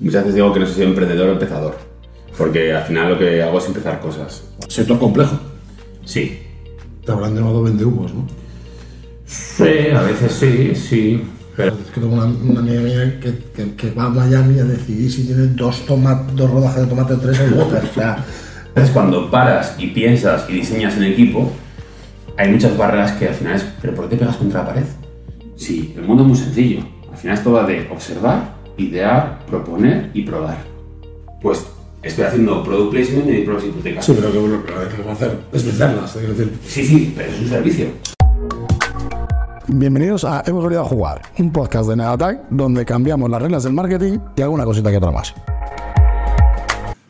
Muchas veces digo que no soy emprendedor o empezador, porque al final lo que hago es empezar cosas. Sector complejo. Sí. Te habrán llamado vendehumos, ¿no? Sí, a veces sí, sí. Pero Es que tengo una, una amiga mía que, que, que va a Miami a decidir si tiene dos, toma- dos rodajas de tomate o tres en botas. O sea, es cuando paras y piensas y diseñas en equipo, hay muchas barreras que al final es, ¿pero por qué te pegas contra la pared? Sí, el mundo es muy sencillo. Al final es todo de observar, idear, proponer y probar. Pues estoy haciendo product placement y pruebas hipotecas. sí, pero que bueno, lo que va a hacer es venderlas. Sí, sí, pero es un servicio. Bienvenidos a Hemos venido a jugar, un podcast de Negatag donde cambiamos las reglas del marketing y alguna cosita que otra más.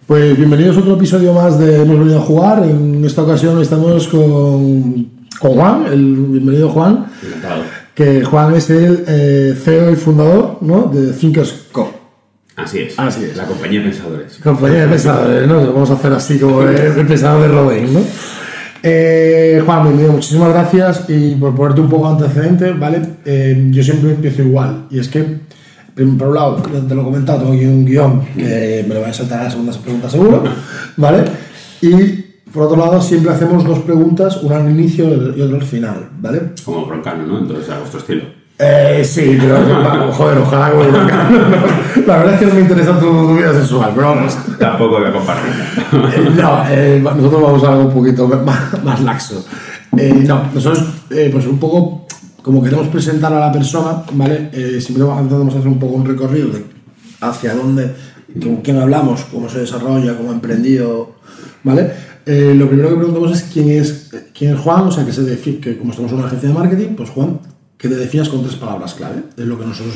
Pues bienvenidos a otro episodio más de Hemos venido a jugar. En esta ocasión estamos con, con Juan, el bienvenido Juan, Encantado. Que Juan es el eh, CEO y fundador ¿no? de Thinkers Co. Así es. Así es. La compañía de pensadores. Compañía de pensadores, ¿no? Vamos a hacer así como el, el pensador de Rodin, ¿no? Eh, Juan, bienvenido, muchísimas gracias y por ponerte un poco antecedente, ¿vale? Eh, yo siempre empiezo igual y es que, por un lado, te lo he comentado, tengo aquí un guion que me lo voy a saltar a la segunda pregunta seguro, ¿vale? Y por otro lado, siempre hacemos dos preguntas, una al inicio y otra al final, ¿vale? Como broncano, ¿no? Entonces, a vuestro estilo. Eh, sí, pero joder, ojalá como La verdad es que no me interesa tu, tu vida sexual, pero vamos. Tampoco voy a compartirla. Eh, No, eh, nosotros vamos a algo un poquito más, más laxo. Eh, no, nosotros, pues un poco, como queremos presentar a la persona, ¿vale? Siempre intentamos hacer un poco un recorrido de hacia dónde, con quién hablamos, cómo se desarrolla, cómo ha emprendido, ¿vale? Eh, lo primero que preguntamos es quién es, quién es Juan, o sea, que se define, que como estamos en una agencia de marketing, pues Juan, que te definas con tres palabras clave, es lo que nosotros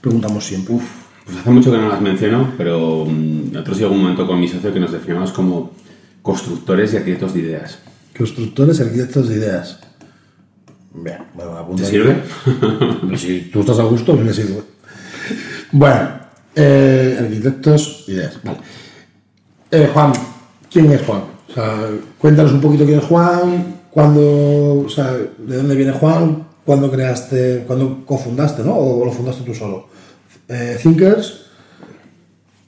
preguntamos siempre. Pues hace mucho que no las menciono, pero mm, nosotros llegó un momento con mi socio que nos definimos como constructores y arquitectos de ideas. Constructores y arquitectos de ideas. Bien, bueno, apunta ¿Te sirve? Si tú estás a gusto, pues me sirve. Bueno, eh, arquitectos, ideas. Vale. Eh, Juan, ¿quién es Juan? O sea, cuéntanos un poquito quién es Juan, cuándo, o sea, de dónde viene Juan, cuándo creaste, cuándo cofundaste, ¿no? O lo fundaste tú solo. Eh, Thinkers,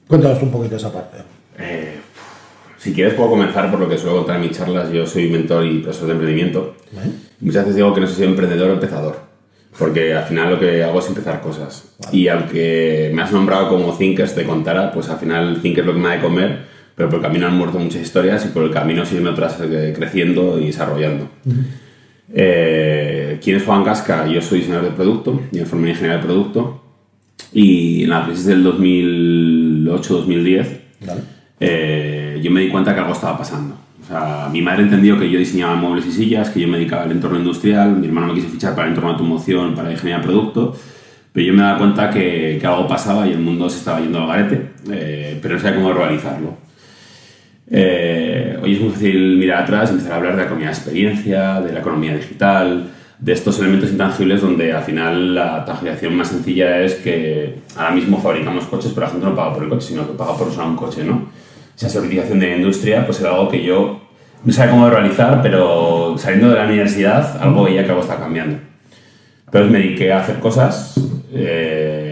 cuéntanos un poquito esa parte. Eh, si quieres puedo comenzar por lo que suelo contar en mis charlas. Yo soy mentor y profesor de emprendimiento. Muchas veces digo que no soy emprendedor o empezador. Porque al final lo que hago es empezar cosas. Y aunque me has nombrado como Thinkers te contara, pues al final Thinkers lo que me da de comer, pero por el camino han muerto muchas historias y por el camino siguen otras eh, creciendo y desarrollando. Eh, ¿Quién es Juan Casca? Yo soy diseñador de producto y de ingeniería de producto. Y en la crisis del 2008-2010 Vale. eh, yo me di cuenta que algo estaba pasando. O sea, mi madre entendió que yo diseñaba muebles y sillas, que yo me dedicaba al entorno industrial, mi hermano me quiso fichar para el entorno de automoción, para ingeniería de producto, pero yo me daba cuenta que, que algo pasaba y el mundo se estaba yendo al garete, eh, pero no sabía cómo realizarlo. Eh, hoy es muy fácil mirar atrás y empezar a hablar de la economía de experiencia, de la economía digital, de estos elementos intangibles donde al final la tangibilización más sencilla es que ahora mismo fabricamos coches, pero la gente no paga por el coche, sino que paga por usar un coche, ¿no? Esa certificación de la industria pues era algo que yo no sabía cómo realizar, pero saliendo de la universidad algo veía que algo estaba cambiando. Entonces me dediqué a hacer cosas. eh,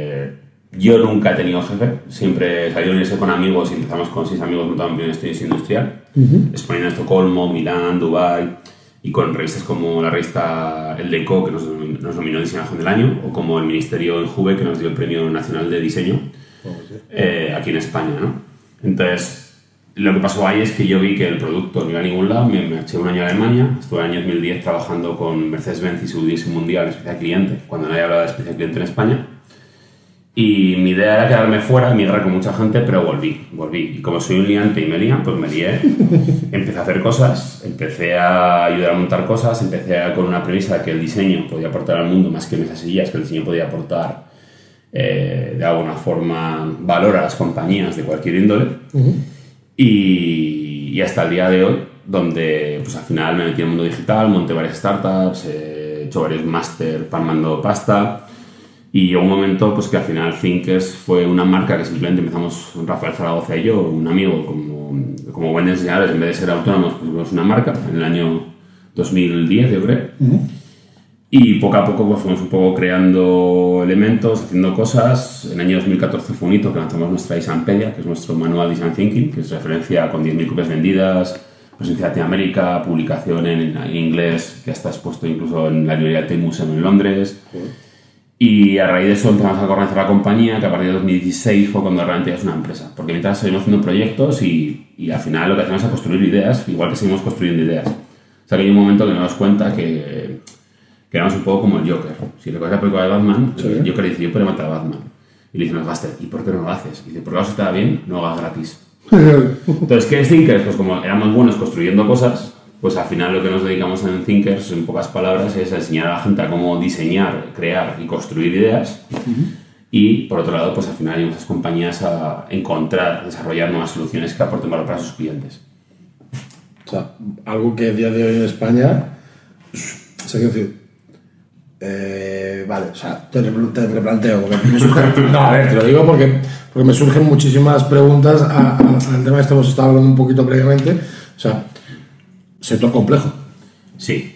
yo nunca he tenido jefe, siempre salí universidad con amigos y empezamos con seis amigos montando un estudio industrial, exponiendo en Estocolmo, Milán, Dubai y con revistas como la revista El Deco, que nos, nos nominó Diseñador del Año, o como el Ministerio en Juve, que nos dio el Premio Nacional de Diseño eh, aquí en España. ¿no? Entonces, lo que pasó ahí es que yo vi que el producto no iba a ningún lado, me me eché un año a Alemania, estuve en el año 2010 trabajando con Mercedes-Benz y su mundial, especial cliente, cuando nadie hablaba de especial cliente en España. Y mi idea era quedarme fuera, migrar con mucha gente, pero volví, volví. Y como soy un liante y me lían, pues me lié. Empecé a hacer cosas, empecé a ayudar a montar cosas, empecé a- con una premisa de que el diseño podía aportar al mundo más que mesas y sillas, que el diseño podía aportar eh, de alguna forma valor a las compañías de cualquier índole. y, y hasta el día de hoy, donde pues al final me metí en el mundo digital, monté varias startups, eh, he hecho varios máster palmando pasta. Y llegó un momento pues, que al final Thinkers fue una marca que simplemente empezamos, Rafael Zaragoza y yo, un amigo, como, como buenos diseñadores, en vez de ser autónomos, pusimos una marca en el año 2010, yo creo. Y poco a poco pues, fuimos un poco creando elementos, haciendo cosas. En el año 2014 fue un hito que lanzamos nuestra Isampedia, que es nuestro manual Design Thinking, que es referencia con 10.000 copias vendidas, presencia en Latinoamérica, publicación en, en, inglés, que está expuesto incluso en la librería Tate Museum en Londres. Y a raíz de eso empezamos a organizar la compañía, que a partir de 2016 fue cuando realmente ya es una empresa. Porque mientras seguimos haciendo proyectos y, y al final lo que hacemos es construir ideas, igual que seguimos construyendo ideas. O sea que hay un momento que nos damos cuenta que, que éramos un poco como el Joker. Si recuerdas la película de Batman, Sí. el Joker dice, yo puedo matar a Batman. Y le dice, no, Gaster, ¿y por qué no lo haces? Y dice, porque eso está bien, no lo hagas gratis. Entonces, ¿qué es Thinkers? Pues como éramos buenos construyendo cosas, pues al final lo que nos dedicamos en Thinkers, en pocas palabras, es a enseñar a la gente a cómo diseñar, crear y construir ideas. Y por otro lado, pues al final hay muchas compañías a encontrar, desarrollar nuevas soluciones que aporten valor para sus clientes. O sea, algo que a día de hoy en España, o sea, decir, eh, vale, o sea, te, repl- te replanteo, me surgen- no, a ver, te lo digo porque, porque me surgen muchísimas preguntas a- a- al tema este, hemos estado hablando un poquito previamente, o sea, sector complejo. Sí.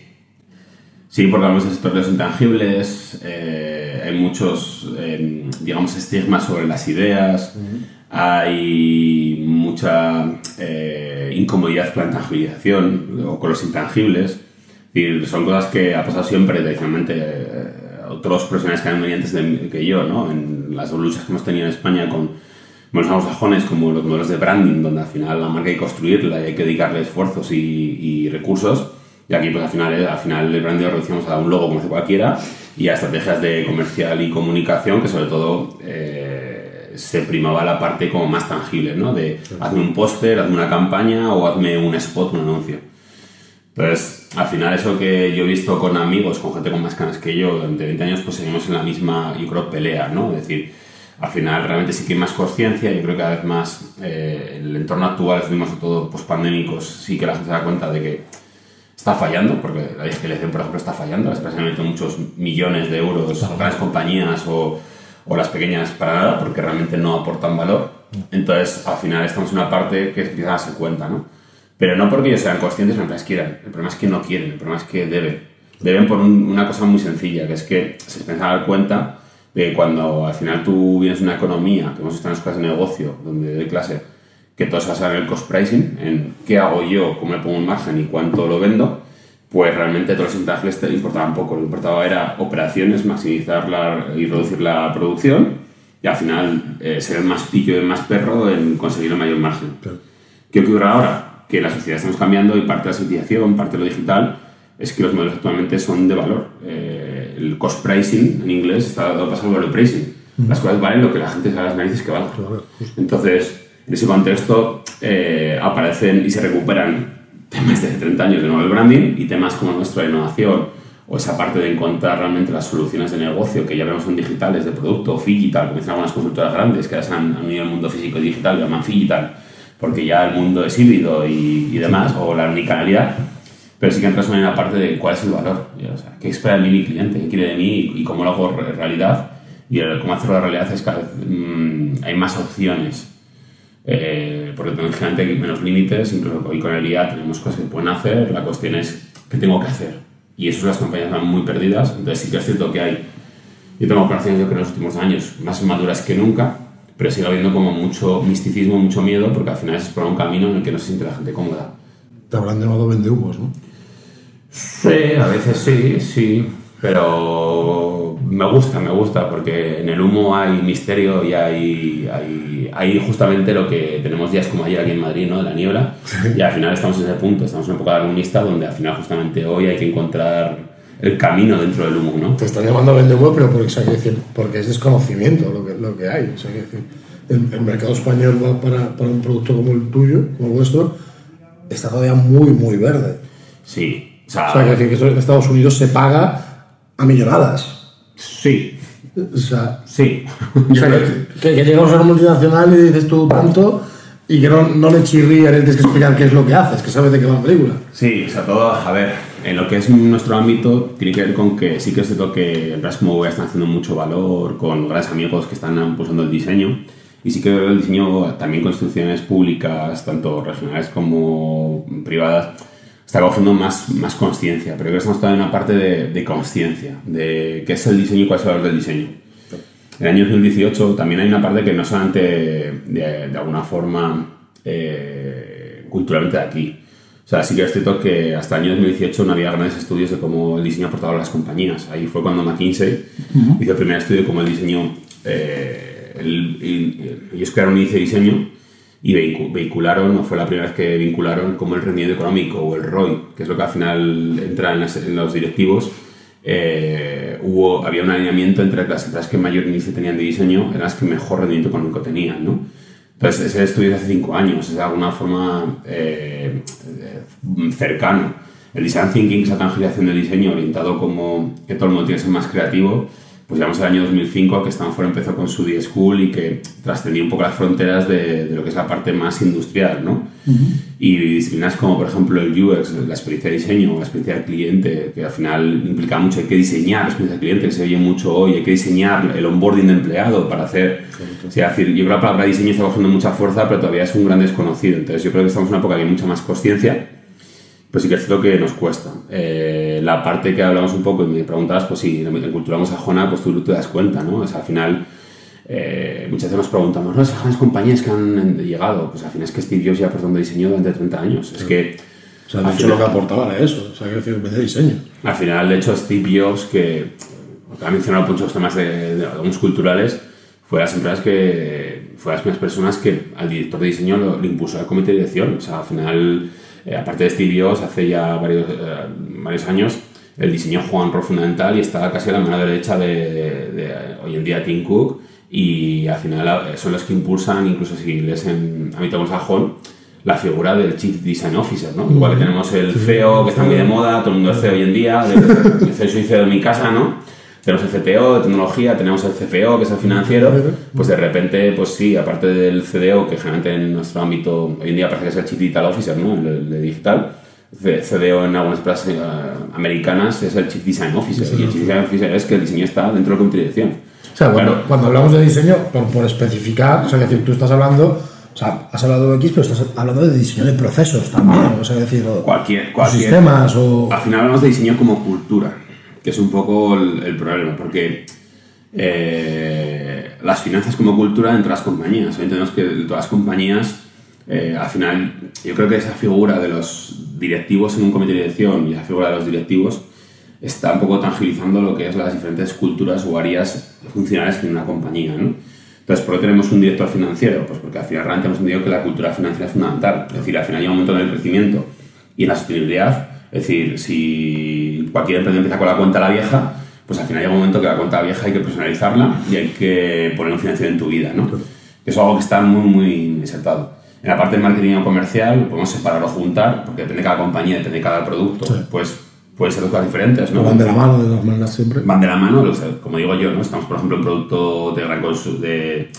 Sí, porque hablamos de sectores intangibles, eh, hay muchos, eh, digamos, estigmas sobre las ideas, hay mucha eh, incomodidad con la intangibilización o con los intangibles. Es decir, son cosas que ha pasado siempre, tradicionalmente, eh, otros profesionales que han venido antes de, que yo, ¿no? En las luchas que hemos tenido en España con los anglosajones, como los modelos de branding, donde al final la marca hay que construirla y hay que dedicarle esfuerzos y, y recursos. Y aquí, pues al final, eh, al final el branding lo reducimos a un logo como hace cualquiera y a estrategias de comercial y comunicación que sobre todo eh, se primaba la parte como más tangible, ¿no? De hazme un póster, hazme una campaña o hazme un spot, un anuncio. Entonces, al final eso que yo he visto con amigos, con gente con más canas que yo, durante 20 años, pues seguimos en la misma, yo creo, pelea, ¿no? Es decir, al final realmente sí que hay más conciencia, yo creo que cada vez más eh, el entorno actual, mismos todo pospandémicos, sí que la gente se da cuenta de que está fallando, porque la digitalización, por ejemplo, está fallando, las empresas han metido muchos millones de euros, o grandes compañías o, o las pequeñas para nada, porque realmente no aportan valor. Entonces, al final estamos en una parte que empiezan a darse cuenta, ¿no? Pero no porque ellos sean conscientes o empresas quieran, el problema es que no quieren, el problema es que deben. Deben por un- una cosa muy sencilla, que es que se empiezan a dar cuenta de cuando al final tú vienes una economía, que hemos visto en las escuelas de negocio, donde doy clase, que todo se basa en el cost pricing, en qué hago yo, cómo le pongo un margen y cuánto lo vendo, pues realmente todos los intangibles te importaban poco. Lo que importaba era operaciones, maximizar la, y reducir la producción y al final eh, ser el más pillo y el más perro en conseguir el mayor margen. ¿Qué ocurre ahora? Que la sociedad estamos cambiando y parte de la socialización, parte de lo digital, es que los modelos actualmente son de valor. Eh, el cost pricing en inglés está dado paso al value pricing. Las cosas valen lo que la gente sabe las narices que valen. Entonces, en ese contexto eh, aparecen y se recuperan temas de hace 30 años de nuevo el branding y temas como nuestra innovación o esa parte de encontrar realmente las soluciones de negocio que ya vemos son digitales, de producto, digital, como dicen algunas consultoras grandes que ya se han han unido al mundo físico y digital, llaman digital, porque ya el mundo es híbrido y, y demás, o la unicanalidad, pero sí que entras en la parte de cuál es el valor, o sea, qué espera de mí mi cliente, qué quiere de mí y, cómo lo hago re- realidad. Y cómo hacerlo realidad es cada vez mm, hay más opciones eh, porque tenemos gente que menos límites, incluso hoy con el IA tenemos cosas que pueden hacer, la cuestión es qué tengo que hacer. Y eso las compañías van muy perdidas, entonces sí que es cierto que hay, yo tengo operaciones yo creo en los últimos años más maduras que nunca, pero sigue habiendo como mucho misticismo, mucho miedo, porque al final es por un camino en el que no se siente la gente cómoda. Te habrán llamado vendehumos, ¿no? Sí, a veces sí, sí, pero me gusta, me gusta, porque en el humo hay misterio y hay, hay, hay justamente lo que tenemos días como ayer aquí en Madrid, ¿no? De la niebla, y al final estamos en ese punto, estamos en una época agonista donde al final justamente hoy hay que encontrar el camino dentro del humo, ¿no? Te están llamando vendehumos, pero porque, o sea, quiero decir, porque es desconocimiento lo que, lo que hay. O sea, decir, el, el mercado español va para, para un producto como el tuyo, como el vuestro, está todavía muy, muy verde. Sí, o O sea, sea, quiero decir que en Estados Unidos se paga a millonadas. sí, O sea, sí. o sea, que, que, que llegamos a una multinacional y dices tú tanto y que no, no le chirrías, le tienes que explicar qué es lo que haces, que sabes de qué va la película. Sí, o sea, todo, a ver, en lo que es nuestro ámbito, tiene que ver con que sí que es cierto que empresas como están haciendo mucho valor con grandes amigos que están impulsando el diseño. Y sí que el diseño también con instituciones públicas, tanto regionales como privadas, está cogiendo más, más conciencia, pero creo que estamos todavía en una parte de, de conciencia, de qué es el diseño y cuál es el valor del diseño. En el año 2018 también hay una parte que no solamente de, de alguna forma eh, culturalmente de aquí. O sea, sí que es cierto que hasta el año 2018 no había grandes estudios de cómo el diseño aportaba a las compañías. Ahí fue cuando McKinsey hizo el primer estudio de cómo el diseño... Eh, el, ellos crearon un índice de diseño y vehicularon, o fue la primera vez que vincularon como el rendimiento económico o el ROI, que es lo que al final entra en, los directivos, eh, hubo, había un alineamiento entre las empresas que mayor índice tenían de diseño eran las que mejor rendimiento económico tenían, ¿no? Entonces, ese estudio de hace cinco años, es de alguna forma eh, cercano. El design thinking, esa tangibilización del diseño orientado como que todo el mundo tiene que ser más creativo, pues llegamos al año 2005 que Stanford empezó con su D-School y que trascendía un poco las fronteras de, de, lo que es la parte más industrial, ¿no? Y disciplinas como, por ejemplo, el UX, la experiencia de diseño, la experiencia del cliente, que al final implica mucho, hay que diseñar la experiencia del cliente, que se oye mucho hoy, hay que diseñar el onboarding de empleado para hacer... O sea, decir, yo creo que la palabra diseño está cogiendo mucha fuerza, pero todavía es un gran desconocido. Entonces yo creo que estamos en una época que hay mucha más conciencia pues sí que es lo que nos cuesta. Eh, la parte que hablamos un poco y me preguntabas, pues sí, en cultura sajona, pues tú te das cuenta, ¿no? O sea, al final, eh, muchas veces nos preguntamos, ¿no? Esas compañías que han llegado, pues al final es que Steve Jobs ya donde diseño durante 30 años. Es que... O sea, de hecho lo que aportaba era eso, o sea, que decir, de diseño. Al final, de hecho, Steve Jobs, que ha mencionado muchos temas de, de, de culturales, fue las empresas que fue las primeras personas que al director de diseño lo, lo impulsó al comité de dirección. O sea, al final eh, aparte de Steve hace ya varios, eh, varios años, el diseño juega un rol fundamental y está casi a la mano derecha de, hoy en día Tim Cook y al final eh, son los que impulsan, incluso si lees en ámbito anglosajón, la figura del Chief Design Officer, ¿no? Igual que tenemos el CEO, que está muy de moda, todo el mundo es CEO hoy en día, el CEO CEO de mi casa, ¿no? Tenemos el CTO de tecnología, tenemos el CFO, que es el financiero, pues de repente, pues sí, aparte del CDO, que generalmente en nuestro ámbito hoy en día parece que es el Chief Digital Officer, ¿no? El, de digital, CDO en algunas empresas eh, americanas es el Chief Design Officer, y el Chief Design Officer es que el diseño está dentro del comité de dirección. O sea, cuando, cuando hablamos de diseño, por, por especificar, o sea, decir, tú estás hablando o sea, has hablado de X, pero estás hablando de diseño de procesos también. O sea, decir, cualquier, cualquier, sistemas o. Al final hablamos de diseño como cultura que es un poco el, problema, porque eh, las finanzas como cultura entre las compañías. Entendemos que todas las compañías, eh, al final, yo creo que esa figura de los directivos en un comité de dirección y esa figura de los directivos está un poco tangibilizando lo que es las diferentes culturas o áreas funcionales en una compañía. ¿no? Entonces, ¿por qué tenemos un director financiero? Pues porque al final realmente hemos entendido que la cultura financiera es fundamental. Es decir, al final hay un momento en el crecimiento y en la sostenibilidad. Es decir, si cualquier empresa empieza con la cuenta la vieja, pues al final llega un momento que la cuenta vieja hay que personalizarla y hay que poner un financiero en tu vida, ¿no? Que es algo que está muy, muy insertado. En la parte de marketing o comercial podemos separarlo o juntar, porque depende de cada compañía, depende de cada producto, pues pueden ser dos cosas diferentes, ¿no? Van de la mano de todas maneras siempre. Van de la mano, como digo yo, ¿no? Estamos, por ejemplo, en producto de gran consumo, de,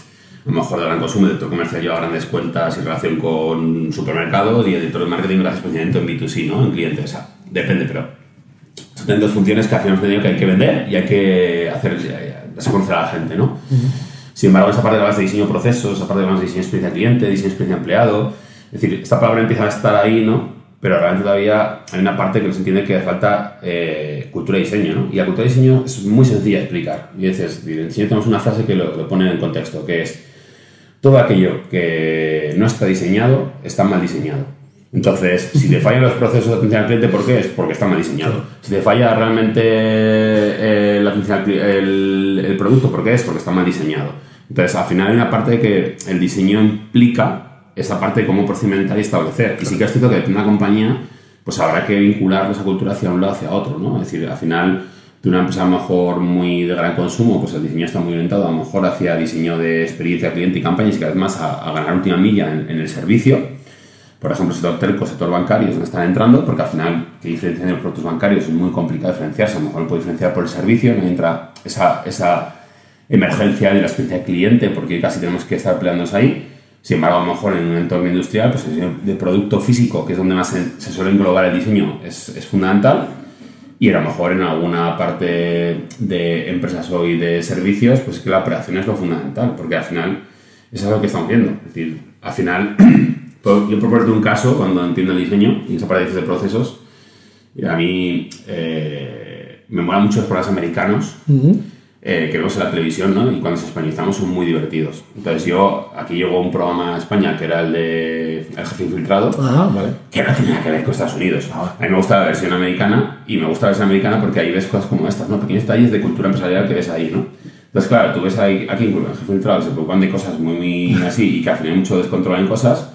a lo mejor de gran consumo, director comercial lleva grandes cuentas en relación con supermercados y el director de marketing lo hace especialmente en B2C, ¿no? En clientes, o sea, depende, pero son dos funciones que al final que hay que vender y hay que hacer conocer a la gente, ¿no? Sin embargo, esa parte de de diseño procesos, esa parte de de diseño experiencia cliente, diseño experiencia empleado, es decir, esta palabra empieza a estar ahí, ¿no? Pero realmente todavía hay una parte que nos entiende que falta eh, cultura de diseño, ¿no? Y la cultura de diseño es muy sencilla de explicar. Y dices, en diseño tenemos una frase que lo, lo pone en contexto, que es todo aquello que no está diseñado está mal diseñado. Entonces, si te fallan los procesos de atención al cliente, ¿por qué? Es porque está mal diseñado. Si te falla realmente eh, la atención el, el, producto, ¿por qué es? Porque está mal diseñado. Entonces, al final hay una parte que el diseño implica esa parte de cómo procedimentar y establecer. Y sí que es cierto que de una compañía, pues habrá que vincular esa cultura hacia un lado hacia otro, ¿no? Es decir, al final de una empresa a lo mejor muy de gran consumo, pues el diseño está muy orientado a lo mejor hacia diseño de experiencia cliente y campañas y cada vez más a, ganar última milla en, en el servicio por ejemplo, sector telco, sector bancario, es donde están entrando, porque al final, que diferencian los productos bancarios es muy complicado diferenciarse, a lo mejor puede diferenciar por el servicio, no entra esa, esa emergencia de la experiencia cliente, porque casi tenemos que estar peleándonos ahí. Sin embargo, a lo mejor en un entorno industrial, pues el de producto físico, que es donde más se, suele englobar el diseño, es, es, fundamental. Y a lo mejor en alguna parte de empresas hoy de servicios, pues que la operación es lo fundamental, porque al final eso es lo que estamos viendo. Es decir, al final Yo por ponerte un caso, cuando entiendo el diseño y esa parálisis de procesos, Y a mí eh, me molan mucho los programas americanos eh, que vemos en la televisión, ¿no? Y cuando se españolizamos son muy divertidos. Entonces yo, aquí llegó un programa a España que era el de El Jefe Infiltrado, Ah, vale. que no nada que ver con Estados Unidos. A mí me gusta la versión americana y me gusta la versión americana porque ahí ves cosas como estas, ¿no? Pequeños detalles de cultura empresarial que ves ahí, ¿no? Entonces, claro, tú ves ahí, aquí en el jefe filtrado se preocupan de cosas muy, muy así y que al final mucho descontrol en cosas.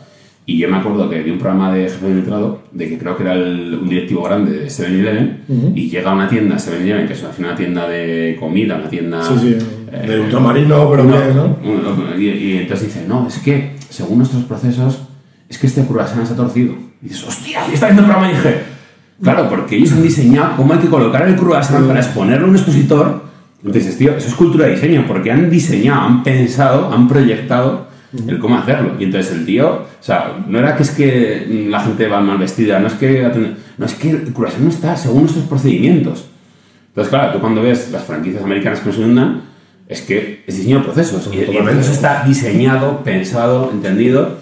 Y yo me acuerdo que vi un programa de jefe filtrado de que creo que era el- un directivo grande de 7-Eleven y llega a una tienda 7-Eleven, que es una tienda de comida, una tienda. Sí, sí. eh, de ultramarino, pero uno- bien, ¿no? y, y entonces dice, no, es que según nuestros procesos, es que este croissant está torcido. Y dices, hostia, y está viendo el programa y dije, claro, porque ellos han diseñado cómo hay que colocar el croissant para exponerlo en un expositor. Entonces tío, eso es cultura de diseño, porque han diseñado, han pensado, han proyectado el cómo hacerlo. Y entonces el tío, o sea, no era que es que la gente va mal vestida, no es que, no es que el croissant no está según nuestros procedimientos. Entonces, claro, tú cuando ves las franquicias americanas que nos inundan, es que es diseño de procesos. Y, y el proceso está diseñado, pensado, entendido.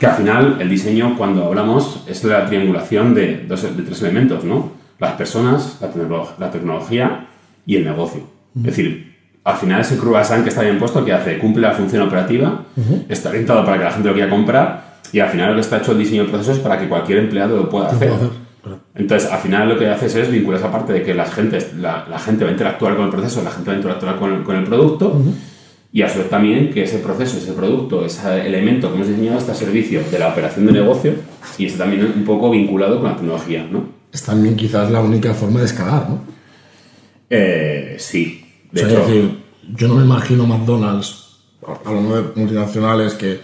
Que al final el diseño, cuando hablamos, es la triangulación de, dos, de tres elementos, ¿no? Las personas, la, la tecnología y el negocio. Es decir, al final ese croissant que está bien puesto, que hace? Cumple la función operativa, está orientado para que la gente lo quiera comprar y al final lo que está hecho el diseño de procesos es para que cualquier empleado lo pueda hacer. Entonces, al final lo que haces es vincular esa parte de que las gentes, la, la gente va a interactuar con el proceso, la gente va a interactuar con el, con el producto y a su vez también que ese proceso, ese producto, ese elemento que hemos diseñado está a servicio de la operación de negocio y está también un poco vinculado con la tecnología, ¿no? Es también quizás la única forma de escalar, ¿no? Eh, sí, de O sea, hecho, es decir, yo no me imagino McDonald's, hablando de multinacionales, que.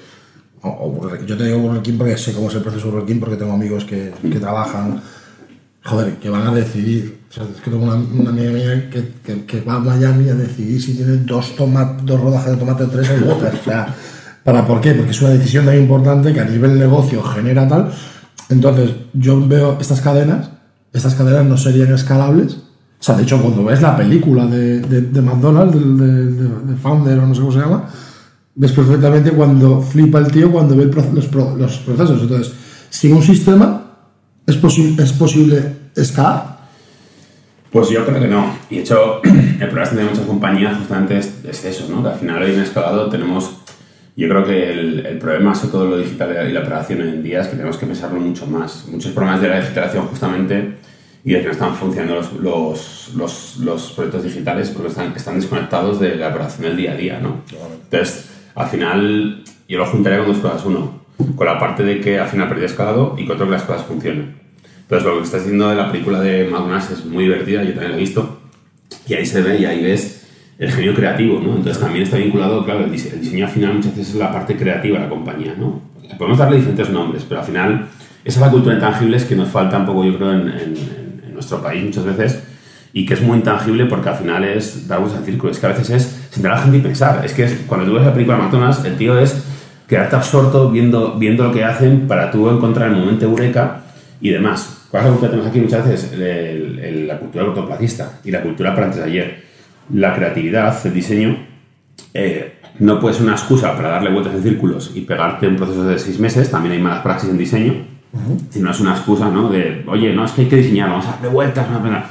o- o yo te digo Burger King porque sé cómo es el proceso Burger King, porque tengo amigos que, que trabajan. Joder, que van a decidir. O sea, es que tengo una, una amiga mía que, que, que va a Miami a decidir si tiene dos, dos rodajas de tomate o tres en Whopper. O sea, ¿para por qué? Porque es una decisión tan importante que a nivel negocio genera tal. Entonces, yo veo estas cadenas, estas cadenas no serían escalables. O sea, de hecho, cuando ves la película de, de, de McDonald's, de, de- de Founder o no sé cómo se llama, ves perfectamente cuando flipa el tío cuando ve los, los procesos. Entonces, sin un sistema, es, posi- es posible escalar. Pues yo creo que no. Y de hecho, el problema de muchas compañías justamente es, es eso, ¿no? Que al final hoy en escalado tenemos... Yo creo que el, el problema, sobre todo lo digital y la operación hoy en día, es que tenemos que pensarlo mucho más. Muchos problemas de la digitalización justamente y de que no están funcionando los, los, los, los proyectos digitales porque están, están desconectados de la operación del día a día, ¿no? Entonces, al final, yo lo juntaría con dos cosas. Uno, con la parte de que al final perdí escalado y con otro que las cosas funcionen. Entonces, lo que estás diciendo de la película de McDonald's es muy divertida, yo también la he visto. Y ahí se ve y ahí ves el genio creativo, ¿no? Entonces también está vinculado, claro, el diseño, el diseño al final muchas veces es la parte creativa de la compañía, ¿no? Podemos darle diferentes nombres, pero al final esa es la cultura intangible que nos falta un poco, yo creo, en- en nuestro país muchas veces y que es muy intangible porque al final es dar vueltas al círculo. Es que a veces es sentar a la gente y pensar. Es que cuando tú ves la película McDonald's, el tío es quedarte absorto viendo, viendo lo que hacen para tú encontrar el momento eureka y demás. ¿Cuál es la que tenemos aquí muchas veces? El- la cultura cortoplacista y la cultura para antes de ayer. La creatividad, el diseño, eh, no puede ser una excusa para darle vueltas en círculos y pegarte en procesos de seis meses. También hay malas praxis en diseño. Sino es una excusa, ¿no? De, oye, no, es que hay que diseñar, vamos a darle vueltas, vamos a pegar.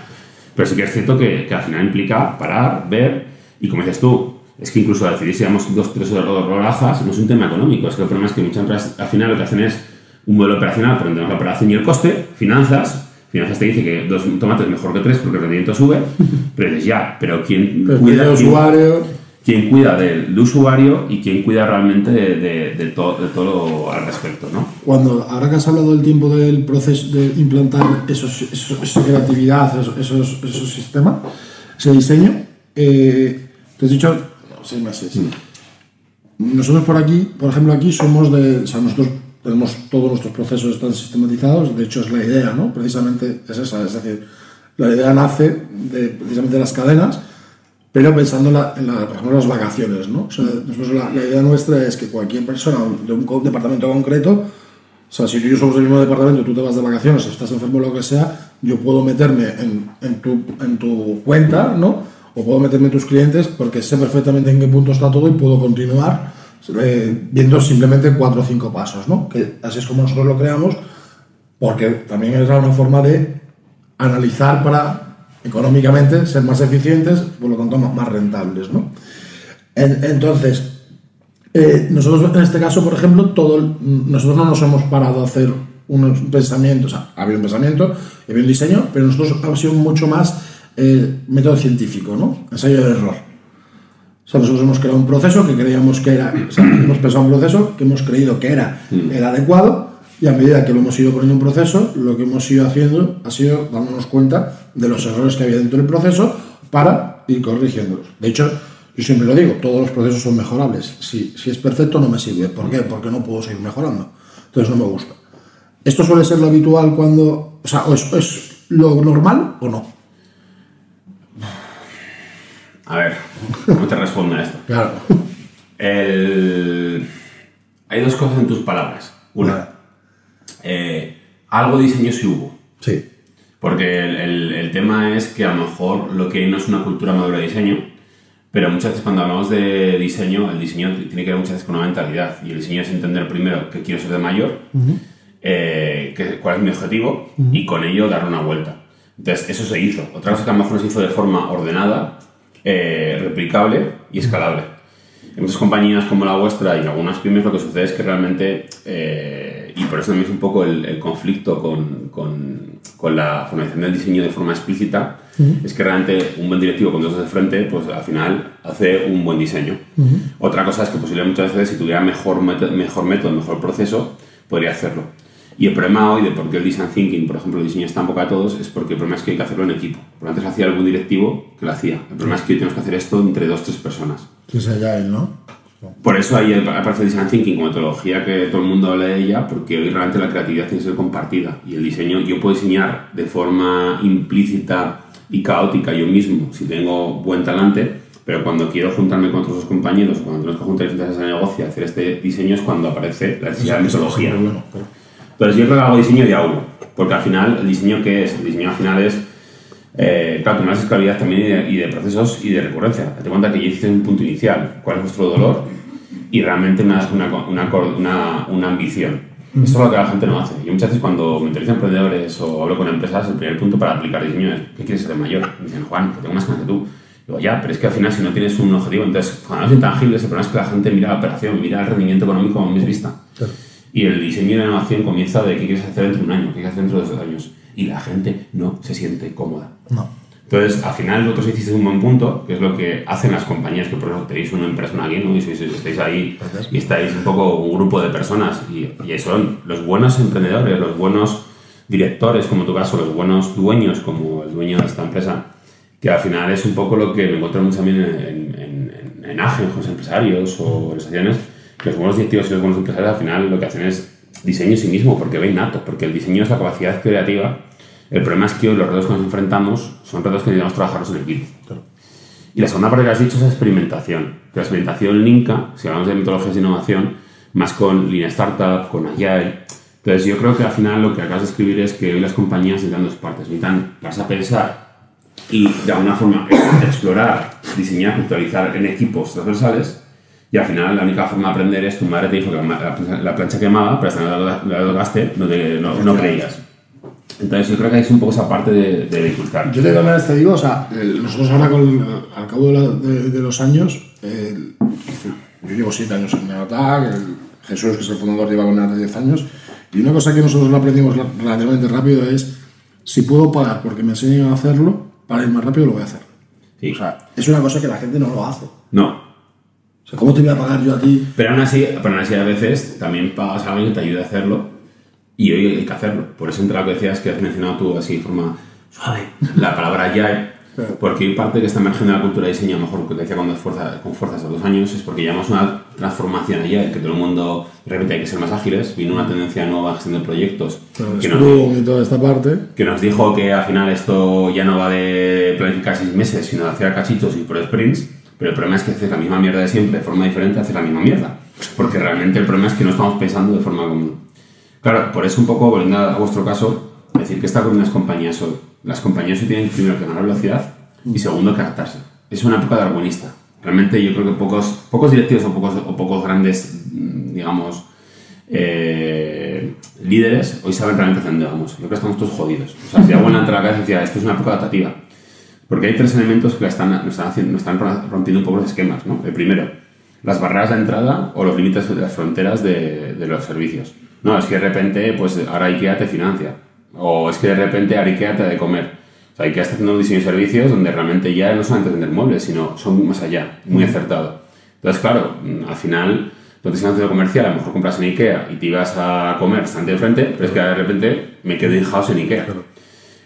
Pero sí que es cierto que, que al final implica parar, ver, y como dices tú, es que incluso decidir si damos dos, tres rodajas no es un tema económico. Es que el problema es que muchas empresas al final lo que hacen es un modelo operacional por entendemos la operación y el coste, finanzas, finanzas te dice que dos tomates es mejor que tres porque el rendimiento sube, pero dices ya, pero ¿quién Pero cuida, quién- usuario. Quién cuida del, del usuario y quién cuida realmente de, de- de todo, de todo al respecto, ¿no? Cuando, ahora que has hablado del tiempo del proceso de implantar esos, esos- esa creatividad, esos, esos, esos sistemas, ese diseño, eh, te has dicho seis meses. Nosotros por aquí, por ejemplo, aquí somos de. O sea, nosotros tenemos todos nuestros procesos están sistematizados, de hecho es la idea, ¿no? Precisamente es esa, es decir, la idea nace de precisamente de las cadenas, pero pensando en, la, en la- por ejemplo, las vacaciones, ¿no? O sea, nosotros la, la idea nuestra es que cualquier persona de un departamento concreto, o sea, si yo somos del mismo departamento, tú te vas de vacaciones, estás enfermo o lo que sea, yo puedo meterme en, en tu, en tu cuenta, ¿no? O puedo meterme en tus clientes porque sé perfectamente en qué punto está todo y puedo continuar eh, viendo simplemente cuatro o cinco pasos, ¿no? Que así es como nosotros lo creamos, porque también era una forma de analizar para económicamente ser más eficientes, por lo tanto más, rentables, ¿no? En- entonces, eh, nosotros en este caso, por ejemplo, todo el- nosotros no nos hemos parado a hacer unos pensamientos, o sea, ha habido un pensamiento, ha habido un diseño, pero nosotros ha sido mucho más eh, método científico, ¿no? Ensayo de error. O sea, nosotros hemos creado un proceso que creíamos que era, o sea, hemos pensado un proceso que hemos creído que era el adecuado y a medida que lo hemos ido poniendo en proceso, lo que hemos ido haciendo ha sido dándonos cuenta de los errores que había dentro del proceso para ir corrigiéndolos. De hecho, yo siempre lo digo, todos los procesos son mejorables. Si, si es perfecto no me sirve. ¿Por qué? Porque no puedo seguir mejorando. Entonces no me gusta. ¿Esto suele ser lo habitual cuando... O sea, ¿o es, es lo normal o no? A ver, ¿cómo te respondo a esto? Claro. El- Hay dos cosas en tus palabras. Una, eh, algo de diseño sí hubo. Sí. Porque el, el- el tema es que a lo mejor lo que hay no es una cultura madura de diseño, pero muchas veces cuando hablamos de diseño, el diseño tiene que ver muchas veces con una mentalidad. Y el diseño es entender primero qué quiero ser de mayor, eh, qué- cuál es mi objetivo, y con ello darle una vuelta. Entonces, eso se hizo. Otra cosa que a lo mejor se hizo de forma ordenada, eh, replicable y escalable. En muchas compañías como la vuestra y en algunas pymes lo que sucede es que realmente, eh, y por eso también es un poco el, el conflicto con, con- con la formalización del diseño de forma explícita, es que realmente un buen directivo con dos dedos de frente, pues al final hace un buen diseño. Otra cosa es que posiblemente muchas veces si tuviera mejor, mejor método, mejor proceso, podría hacerlo. Y el problema hoy de por qué el design thinking, por ejemplo, el diseño está en boca de todos, es porque el problema es que hay que hacerlo en equipo. Por antes hacía algún directivo que lo hacía. El problema es que hoy tenemos que hacer esto entre dos, tres personas. Que es Agile, ¿no? Por eso ahí aparece el design thinking como metodología que todo el mundo habla de ella, porque hoy realmente la creatividad tiene que ser compartida. Y el diseño, yo puedo diseñar de forma implícita y caótica yo mismo, si tengo buen talante, pero cuando quiero juntarme con otros compañeros, cuando tenemos que juntar diferentes de negocio y hacer este diseño es cuando aparece la necesidad de metodología. Bueno, claro. Entonces yo creo que hago diseño de A1, porque al final, ¿el diseño qué es? El diseño al final es, eh, claro, tomar escalabilidad también y de, procesos y de recurrencia. Date cuenta que ya hiciste un punto inicial, cuál es vuestro dolor y realmente una, una, una, una, ambición. Esto es lo que la gente no hace. Yo muchas veces cuando me entrevisto a emprendedores o hablo con empresas, el primer punto para aplicar diseño es ¿qué quieres ser de mayor? Me dicen, Juan, que tengo más ganas que tú. Digo, ya, pero es que al final si no tienes un objetivo, entonces cuando es intangible, el problema es que la gente mira la operación, mira el rendimiento económico a mes vista. Claro. Y el diseño y la innovación comienza de qué quieres hacer dentro de un año, qué quieres hacer dentro de dos años. Y la gente no se siente cómoda. No. Entonces, al final, vosotros hicisteis un buen punto, que es lo que hacen las compañías, que por ejemplo tenéis una empresa aquí, ¿no? Y sois- estáis ahí y estáis un poco un grupo de personas. Y, y son los buenos emprendedores, los buenos directores, como en tu caso, los buenos dueños, como el dueño de esta empresa, que al final es un poco lo que me encuentro mucho también en, en, en, en AGE, con los empresarios o organizaciones, que los buenos directivos y los buenos empresarios al final lo que hacen es diseño en sí mismo, porque ven nato, porque el diseño es la capacidad creativa. El problema es que hoy los retos que nos enfrentamos son retos que necesitamos trabajarlos en equipo. Claro. Y la segunda parte que has dicho es la experimentación. La experimentación linka, si hablamos de metodologías de innovación, más con Lean Startup, con Agile. Entonces yo creo que al final lo que acabas de escribir es que hoy las compañías necesitan dos partes. Necesitan vas a pensar y de alguna forma explorar, diseñar, conceptualizar en equipos transversales. Y al final la única forma de aprender es tu madre te dijo que la, la- la plancha quemaba, pero hasta no la, la tocaste no, te- no, no creías. Entonces yo creo que es un poco esa parte de, de dificultad. Yo de maneras te digo, o sea, el- nosotros ahora con, al cabo de, la- de- de los años, el- yo llevo siete años en Neotac, Jesús, que es el fundador, lleva con Neotac 10 años, y una cosa que nosotros lo aprendimos la- relativamente rápido es, si puedo pagar porque me enseñan a hacerlo, para ir más rápido lo voy a hacer. Sí. O sea, es una cosa que la gente no lo hace. No, O sea, ¿cómo te voy a pagar yo a ti? Pero aún así, pero aún así a veces también pagas a alguien que te ayude a hacerlo y hoy hay que hacerlo. Por eso entre lo que decías que has mencionado tú así de forma suave la palabra Claro. porque hay parte que está emergiendo en la cultura de diseño, a lo mejor que te decía cuando es fuerza, con fuerza hace dos años, es porque llevamos una transformación Agile, que todo el mundo de repente hay que ser más ágiles, vino una tendencia nueva a gestión de proyectos que nos, y toda esta parte. que nos dijo que al final esto ya no va de planificar seis meses, sino de hacer cachitos y por sprints. Pero el problema es que haces la misma mierda de siempre, de forma diferente, haces la misma mierda. Porque realmente el problema es que no estamos pensando de forma común. Claro, por eso un poco, volviendo a vuestro caso, decir que está con las compañías hoy. Las compañías hoy tienen primero que ganar velocidad y segundo que adaptarse. Es una época darwinista. Realmente yo creo que pocos, pocos directivos o pocos, o pocos grandes, mm, digamos, eh, líderes hoy saben realmente hacia dónde vamos. Creo que estamos todos jodidos. O sea, si hago una la cabeza decía, esto es una época adaptativa. Porque hay tres elementos que están, nos, están haciendo, nos están rompiendo un poco los esquemas. ¿no? El primero, las barreras de entrada o los límites de las fronteras de, de, los servicios. No, es que de repente, pues ahora IKEA te financia. O es que de repente ahora IKEA te da de comer. O sea, IKEA está haciendo un diseño de servicios donde realmente ya no solamente vender muebles, sino son más allá, muy acertado. Entonces, claro, al final tienes un centro comercial, a lo mejor compras en Ikea y te ibas a comer bastante de frente, pero es que de repente me quedé house en Ikea.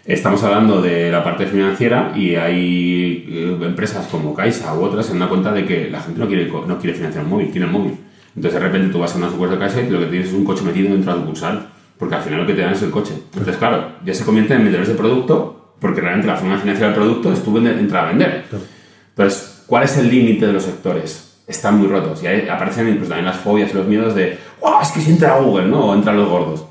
Estamos hablando de la parte financiera y hay eh, empresas como Caixa u otras se dan cuenta de que la gente no quiere, no quiere financiar un móvil, quiere el móvil. Entonces de repente tú vas a una sucursal de Caixa y lo que tienes es un coche metido dentro de la sucursal, porque al final lo que te dan es el coche. Entonces claro, ya se convierte en vendedores de producto, porque realmente la forma de financiar el producto es tú entrar a vender. Entonces, ¿cuál es el límite de los sectores? están muy rotos. Y ahí aparecen incluso también las fobias y los miedos de, ¡oh, es que si entra Google, ¿no? O entran los gordos.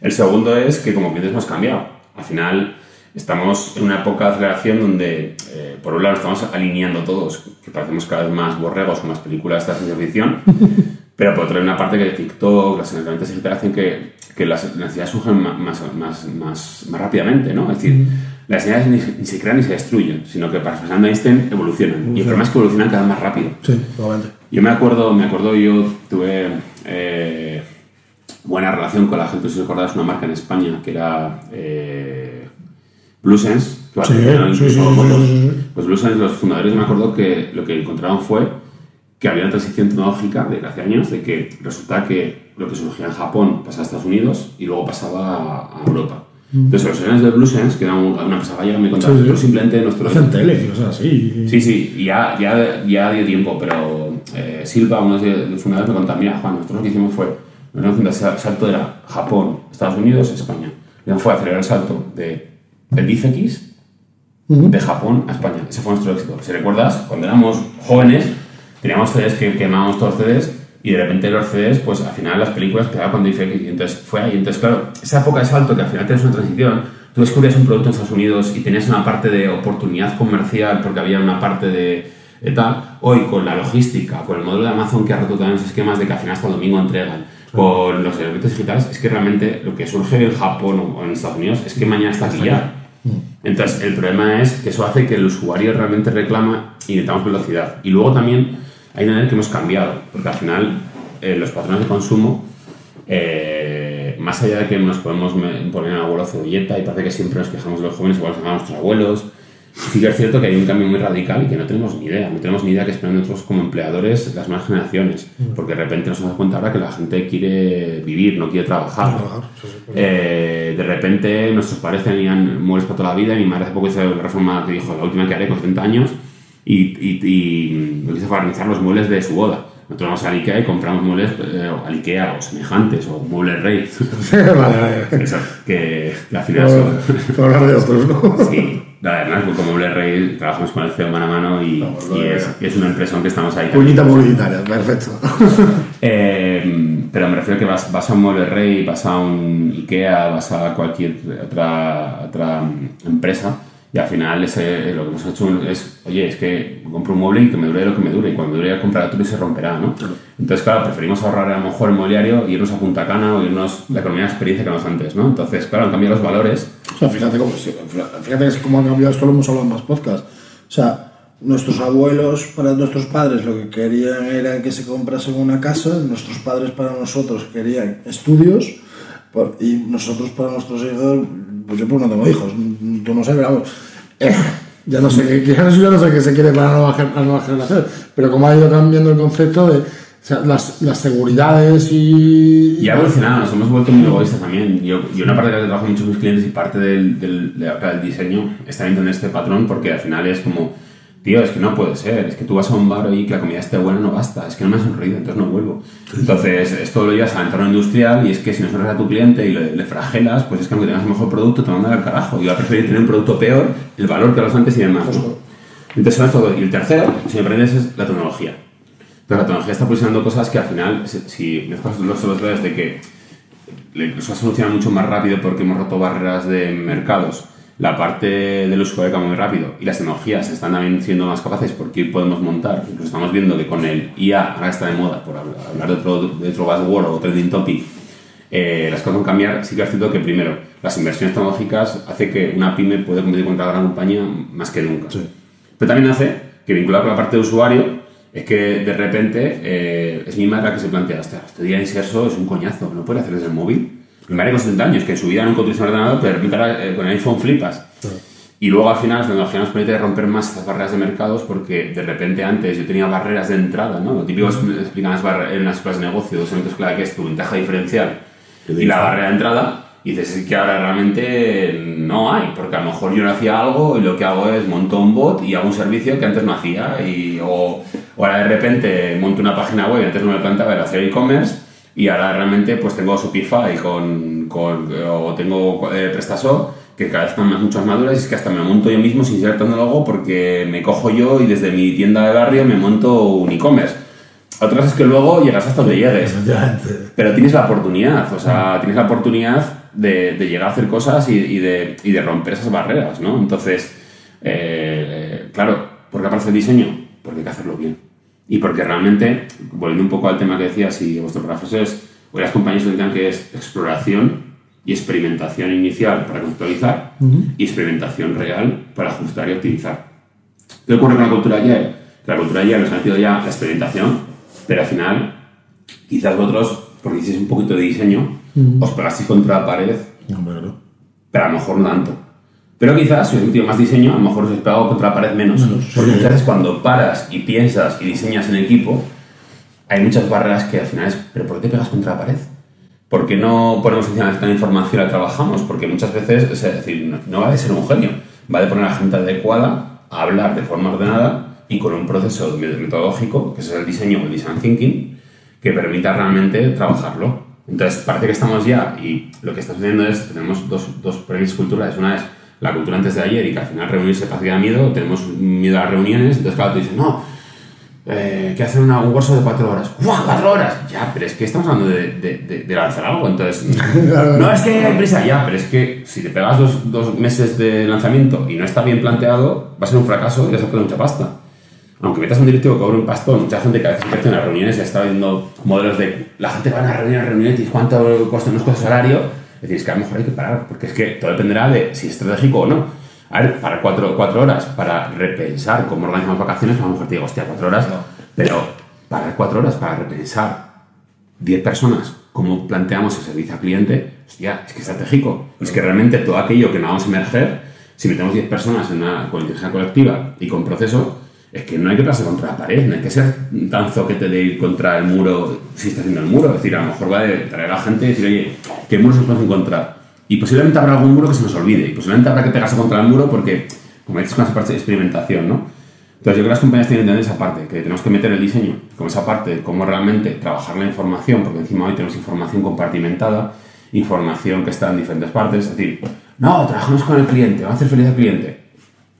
El segundo es que como clientes hemos cambiado. Al final estamos en una época de aceleración donde, eh, por un lado, estamos alineando todos, que parecemos cada vez más borregos con las películas de ciencia ficción, pero por otro lado, hay una parte que TikTok, las herramientas digitales hacen que, que las necesidades surgen más, más, más, más, rápidamente, ¿no? Es decir, las ideas ni, se crean ni se destruyen, sino que para parafraseando Einstein evolucionan. Y el problema es que evolucionan cada vez más rápido. Sí, probablemente. Yo me acuerdo, me acuerdo yo tuve eh, buena relación con la gente, si os acordáis, una marca en España que era eh, BlueSense. Que sí, sí, sí, Pues BlueSense, los fundadores, me acuerdo que lo que encontraron fue que había una transición tecnológica de hace años, de que resulta que lo que surgía en Japón pasaba a Estados Unidos y luego pasaba a Europa. Entonces, los señores de Bluesense, que era una empresa gallega, me contaron, sí. simplemente nuestro... Hacen tele, o sea, sí. Sí, sí, ya, ya, ya dio tiempo, pero eh, Silva, uno de los fundadores, me contaba, mira, Juan, nosotros lo que hicimos fue, el salto era Japón, Estados Unidos, España. Y fue acelerar el salto de el BICX de Japón a España. Ese fue nuestro éxito. Si recuerdas, cuando éramos jóvenes, teníamos CDs que quemábamos todos los CDs y de repente los CDs, pues al final las películas quedaban con DFX y entonces fue ahí. Entonces, claro, esa época de salto que al final tienes una transición, tú descubrías un producto en Estados Unidos y tenías una parte de oportunidad comercial porque había una parte de, tal. Hoy, con la logística, con el modelo de Amazon que ha roto también los esquemas de que al final hasta el domingo entregan, con los elementos digitales, es que realmente lo que surge en Japón o en Estados Unidos es que mañana está aquí ya. Entonces, el problema es que eso hace que el usuario realmente reclama y necesitamos velocidad. Y luego también hay una que hemos cambiado, porque al final eh, los patrones de consumo, eh, más allá de que nos podemos poner en abuelo cebolleta y parece que siempre nos quejamos los jóvenes igual que nuestros abuelos, sí que es cierto que hay un cambio muy radical y que no tenemos ni idea, no tenemos ni idea que esperan nosotros como empleadores las nuevas generaciones, mm. porque de repente nos damos cuenta ahora que la gente quiere vivir, no quiere trabajar. Eh, de repente nuestros padres tenían muebles para toda la vida y mi madre hace poco hizo la reforma que dijo, la última que haré con 70 años, y, y, y lo que hizo organizar los muebles de su boda. Nosotros vamos a Ikea y compramos muebles eh, al Ikea o semejantes o muebles rey. vale, vale. que, que, al final son... Por hablar de otros, ¿no? Sí. Además, como Rey trabajamos con el CEO mano a mano y, no, y es, es, una empresa que estamos ahí. Cuñita publicitaria, perfecto. eh, pero me refiero a que vas, vas, a un Rey, vas a un Ikea, vas a cualquier otra, otra empresa y al final ese, lo que hemos hecho es, oye, es que compro un mueble y que me dure lo que me dure. Y cuando me dure comprar otro y se romperá, ¿no? Entonces, claro, preferimos ahorrar a lo mejor el mobiliario y irnos a Punta Cana o irnos la economía de experiencia que nos antes, ¿no? Entonces, claro, han cambiado los valores. O sea, fíjate cómo, fíjate cómo han cambiado esto, lo hemos hablado en más podcasts. O sea, nuestros abuelos, para nuestros padres, lo que querían era que se comprase una casa, nuestros padres para nosotros querían estudios y nosotros para nuestros hijos pues yo pues no tengo hijos, tú no sé, pero vamos, eh, ya no sé, ya no sé qué se quiere para la nueva, generación, pero como ha ido cambiando el concepto de las, las, seguridades y... Y ha evolucionado, nos hemos vuelto muy egoístas también. Yo, y una parte de la que trabajo mucho con mis clientes y parte del, del, del diseño está en este patrón porque al final es como tío, es que no puede ser, es que tú vas a un bar y que la comida esté buena no basta, es que no me ha sonreído, entonces no vuelvo. Entonces, esto lo llevas al entorno industrial y es que si no sonreías a tu cliente y le, le, fragelas, pues es que aunque tengas el mejor producto te mandan al carajo. Yo voy a preferir tener un producto peor, el valor que los antes y demás. ¿no? Entonces, todo. Y el tercero, si me aprendes, es la tecnología. Pero la tecnología está posicionando cosas que al final, si mezclas los ves de que se ha solucionado mucho más rápido porque hemos roto barreras de mercados la parte del usuario va muy rápido y las tecnologías están también siendo más capaces porque podemos montar. Incluso estamos viendo que con el IA, ahora está de moda, por hablar de otro, de otro buzzword o trending topic, eh, las cosas van a cambiar. Sí que es cierto que, primero, las inversiones tecnológicas hace que una pyme pueda competir contra la gran compañía más que nunca. Pero también hace que, vinculado con la parte de usuario, es que de repente eh, es mi madre la que se plantea, hostia, este día inserso es un coñazo, no puede hacer desde el móvil. Madre con 70 años, que su vida no utiliza un ordenador, pero eh, con el iPhone flipas. Y luego al final la tecnología nos permite romper más estas barreras de mercados porque de repente antes yo tenía barreras de entrada, ¿no? Lo típico que explican en las clases de negocio, dos elementos clave que es tu ventaja diferencial y la barrera de entrada. Y dices, es que ahora realmente no hay, porque a lo mejor yo no hacía algo y lo que hago es monto un bot y hago un servicio que antes no hacía. Y, o, ahora de repente monto una página web y antes no me plantaba era hacer e-commerce y ahora realmente pues tengo Shopify con, con, o tengo eh, PrestaShop que cada vez están más, mucho más maduras y es que hasta me monto yo mismo sin ser tecnólogo porque me cojo yo y desde mi tienda de barrio me monto un e-commerce. Otra es que luego llegas hasta donde llegues. Pero tienes la oportunidad, o sea, tienes la oportunidad de, de llegar a hacer cosas y, y, de, y, de, romper esas barreras, ¿no? Entonces, eh, claro, ¿por qué aparece el diseño? Porque hay que hacerlo bien. Y porque realmente, volviendo un poco al tema que decías, y vuestro proceso es, hoy las compañías dedican que es exploración y experimentación inicial para conceptualizar uh -huh. y experimentación real para ajustar y optimizar. ¿Qué ocurre con la cultura Agile? La cultura Agile nos ha metido ya la experimentación, pero al final, quizás vosotros, porque hicieis un poquito de diseño, uh -huh. os pegasteis contra la pared, no, pero a lo mejor no tanto. Pero quizás, si metido más diseño, a lo mejor os habéis pegado contra la pared menos. menos. Porque muchas veces cuando paras y piensas y diseñas en equipo, hay muchas barreras que al final es, ¿pero por qué te pegas contra la pared? ¿Por qué no ponemos encima de esta información la trabajamos? Porque muchas veces, es decir, no, no va de ser un genio, va de poner a la gente adecuada a hablar de forma ordenada y con un proceso metodológico, que es el diseño o el design thinking, que permita realmente trabajarlo. Entonces, parece que estamos ya y lo que está sucediendo es, tenemos dos, dos premisas culturales. Una es la cultura antes de ayer y que al final reunirse que da miedo, tenemos miedo a las reuniones, entonces claro, tú dices, no, eh, que hacer una, un workshop de cuatro horas. ¡Guau, cuatro horas! Ya, pero es que estamos hablando de, de, de, de lanzar algo, entonces... no, es que hay prisa, ya, pero es que si te pegas dos, dos, meses de lanzamiento y no está bien planteado, va a ser un fracaso y vas a perder mucha pasta. Aunque metas un directivo que cobre un pastón, mucha gente que a veces invierte en las reuniones ya está viendo modelos de... La gente va a una reunión, a reuniones y cuánto cuesta unos salario. Es decir, es que a lo mejor hay que parar, porque es que todo dependerá de si es estratégico o no. A ver, para cuatro, cuatro horas, para repensar cómo organizamos vacaciones, a lo mejor te digo, hostia, cuatro horas, no. pero para cuatro horas, para repensar diez personas, cómo planteamos el servicio al cliente, hostia, es que es estratégico. Es que realmente todo aquello que no vamos a emerger, si metemos diez personas en una, con inteligencia colectiva y con proceso, es que no hay que pasar contra la pared, no hay que ser tan zoquete de ir contra el muro si está haciendo el muro. Es decir, a lo mejor va de traer a la gente y decir, oye, ¿qué muros se pueden encontrar? Y posiblemente habrá algún muro que se nos olvide. Y posiblemente habrá que pegarse contra el muro porque, como dices, con esa parte de experimentación, ¿no? Entonces, yo creo que las compañías tienen que entender esa parte, que tenemos que meter el diseño con esa parte, cómo realmente trabajar la información, porque encima hoy tenemos información compartimentada, información que está en diferentes partes. Es decir, no, trabajamos con el cliente, vamos a hacer feliz al cliente.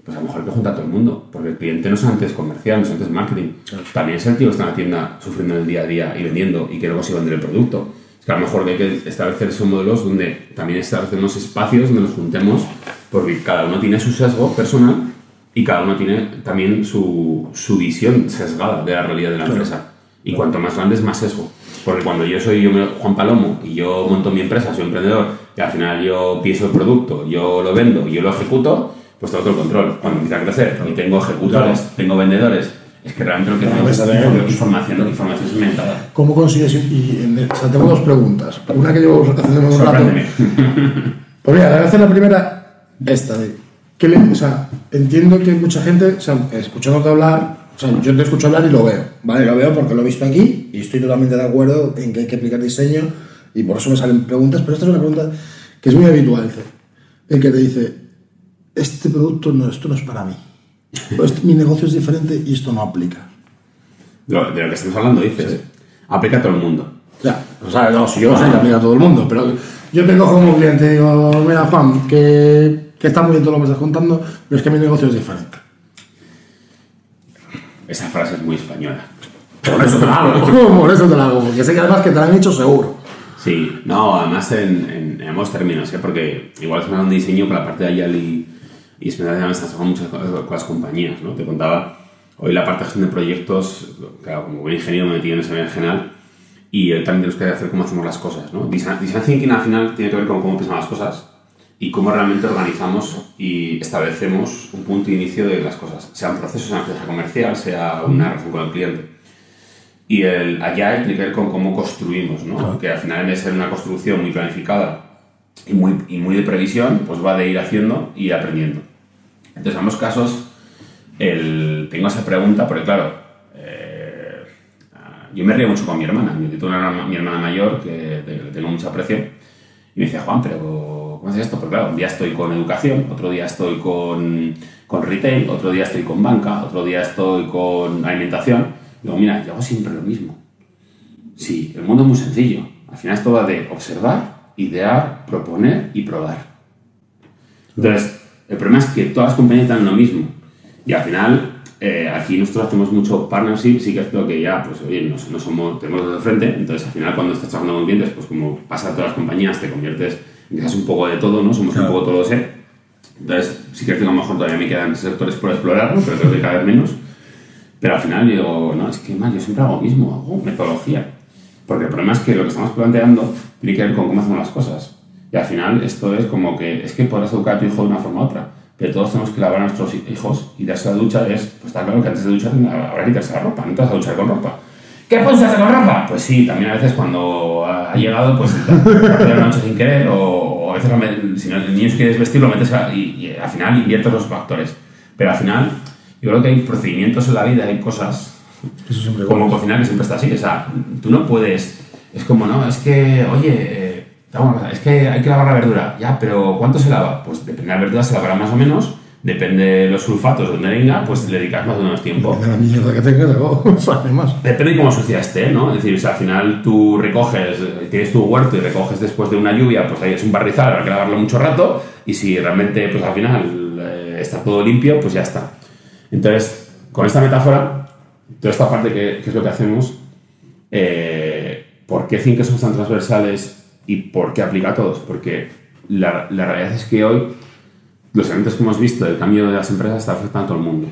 Pues a lo mejor hay que juntar a todo el mundo, porque el cliente no solamente es comercial, no solamente es marketing, también es el tío que está en la tienda sufriendo en el día a día y vendiendo y que luego se vende el producto que a lo mejor hay que establecer esos modelos donde también establecemos espacios donde nos juntemos, porque cada uno tiene su sesgo personal y cada uno tiene también su, su visión sesgada de la realidad de la empresa. Y cuanto más grande es más sesgo. Porque cuando yo soy yo, Juan Palomo y yo monto mi empresa, soy emprendedor, y al final yo pienso el producto, yo lo vendo yo lo ejecuto, pues tengo todo el control. Cuando empieza a crecer y tengo ejecutores, claro. tengo vendedores, es que realmente lo que tenemos es información, información es inventada. ¿Cómo consigues? Y o sea, tengo dos preguntas. Una que llevo haciendo un rato. Pues mira, voy a hacer la primera, esta de. ¿qué le, o sea, entiendo que mucha gente, o sea, escuchándote hablar, o sea, yo te escucho hablar y lo veo, ¿vale? Lo veo porque lo he visto aquí y estoy totalmente de acuerdo en que hay que aplicar diseño y por eso me salen preguntas, pero esta es una pregunta que es muy habitual, el que te dice, este producto no, esto no es para mí pues mi negocio es diferente y esto no aplica. De lo, de lo que estamos hablando, dices. Sí. Aplica a todo el mundo. Ya, o sea, no, si yo lo sé que aplica a todo el mundo, pero yo te cojo como cliente y digo, mira, Juan, que, que está muy bien todo lo que me estás contando, pero es que mi negocio es diferente. Esa frase es muy española. Por eso te la hago, por eso te la hago, porque sé que además que te la han hecho seguro. Sí, no, además en, en, en ambos términos, ¿eh? porque igual es un diseño con la parte de Ayali y especialmente estás trabajando mucho con las compañías, ¿no? Te contaba, hoy la parte de gestión de proyectos, claro, como buen ingeniero me metí en ese en general, y eh, también tenemos que hacer cómo hacemos las cosas. ¿no? Design, design thinking al final tiene que ver con cómo pensamos las cosas y cómo realmente organizamos y establecemos un punto de inicio de las cosas, sea un proceso, sea una estrategia comercial, sea una relación con el cliente. Y el allá tiene que ver con cómo construimos, ¿no? que al final en vez de ser una construcción muy planificada y muy, y muy de previsión, pues va de ir haciendo y aprendiendo. Entonces, en ambos casos, el, tengo esa pregunta, porque claro, eh, yo me río mucho con mi hermana, una, mi hermana mayor que tengo mucho aprecio, y me decía, Juan, pero ¿cómo haces esto? Porque claro, un día estoy con educación, otro día estoy con, con retail, otro día estoy con banca, otro día estoy con alimentación. Digo, mira, yo hago siempre lo mismo. Sí, el mundo es muy sencillo. Al final esto va de observar, idear, proponer y probar. Entonces, el problema es que todas las compañías dan lo mismo. Y al final, eh, aquí nosotros hacemos mucho partnership, sí que es lo que ya, pues oye, no, no somos, tenemos de frente, entonces al final cuando estás trabajando con clientes, pues como pasa a todas las compañías, te conviertes que seas un poco de todo, ¿no? Somos un poco todos, ¿eh? Entonces, sí que a lo mejor todavía me quedan sectores por explorar, ¿no? pero creo que cada vez menos. Pero al final digo, no, es que más, yo siempre hago lo mismo, hago metodología. Porque el problema es que lo que estamos planteando tiene que ver con cómo hacemos las cosas. Y al final esto es como que, es que podrás educar a tu hijo de una forma u otra, pero todos tenemos que lavar a nuestros hijos y darse la ducha es, pues está claro que antes de duchar habrá que quitarse la ropa, no te vas a duchar con ropa. ¿Qué puedes hacer con ropa? Pues sí, también a veces cuando ha llegado, pues la noche sin querer, o, a veces si no, el niño quiere vestir, lo metes y, y, al final inviertes los factores. Pero al final, yo creo que hay procedimientos en la vida, hay cosas como cocinar que siempre está así. O sea, tú no puedes, es como, no, es que, oye, es que hay que lavar la verdura. Ya, pero ¿cuánto se lava? Pues depende de la verdura, se lavará más o menos. Depende de los sulfatos donde venga, pues le dedicas más o menos tiempo. Depende de la mierda que tengas, más. Depende de cómo sucia esté, ¿no? Es decir, si al final tú recoges, tienes tu huerto y recoges después de una lluvia, pues ahí es un barrizal, habrá que lavarlo mucho rato. Y si realmente, pues al final eh, está todo limpio, pues ya está. Entonces, con esta metáfora, toda esta parte que, es lo que hacemos, eh, ¿por qué que son tan transversales ¿Y por qué aplica a todos? Porque la, la, realidad es que hoy los eventos que hemos visto del cambio de las empresas está afectando a todo el mundo.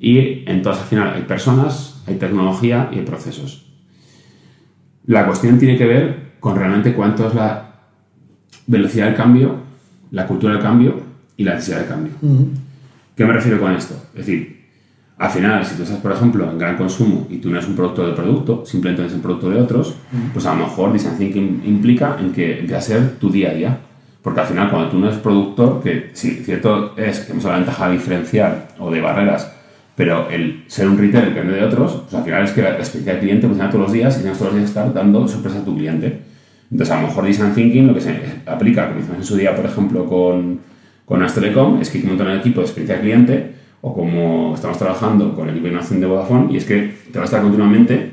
Y entonces al final hay personas, hay tecnología y hay procesos. La cuestión tiene que ver con realmente cuánto es la velocidad del cambio, la cultura del cambio y la necesidad del cambio. ¿Qué me refiero con esto? Es decir, al final, si tú estás, por ejemplo, en gran consumo y tú no eres un producto del producto, simplemente eres un producto de otros, pues a lo mejor design thinking implica en que empieza a ser tu día a día. Porque al final, cuando tú no eres productor, que sí, cierto es que hemos la ventaja diferencial o de barreras, pero el ser un retailer que no de otros, pues al final es que la experiencia del cliente funciona todos los días y tienes todos los días estar dando sorpresa a tu cliente. Entonces, a lo mejor design thinking lo que se aplica, como hicimos en su día, por ejemplo, con, con Astelecom, es que hay que montar un equipo de experiencia del cliente o como estamos trabajando con el equipo de de Vodafone, y es que te vas a estar continuamente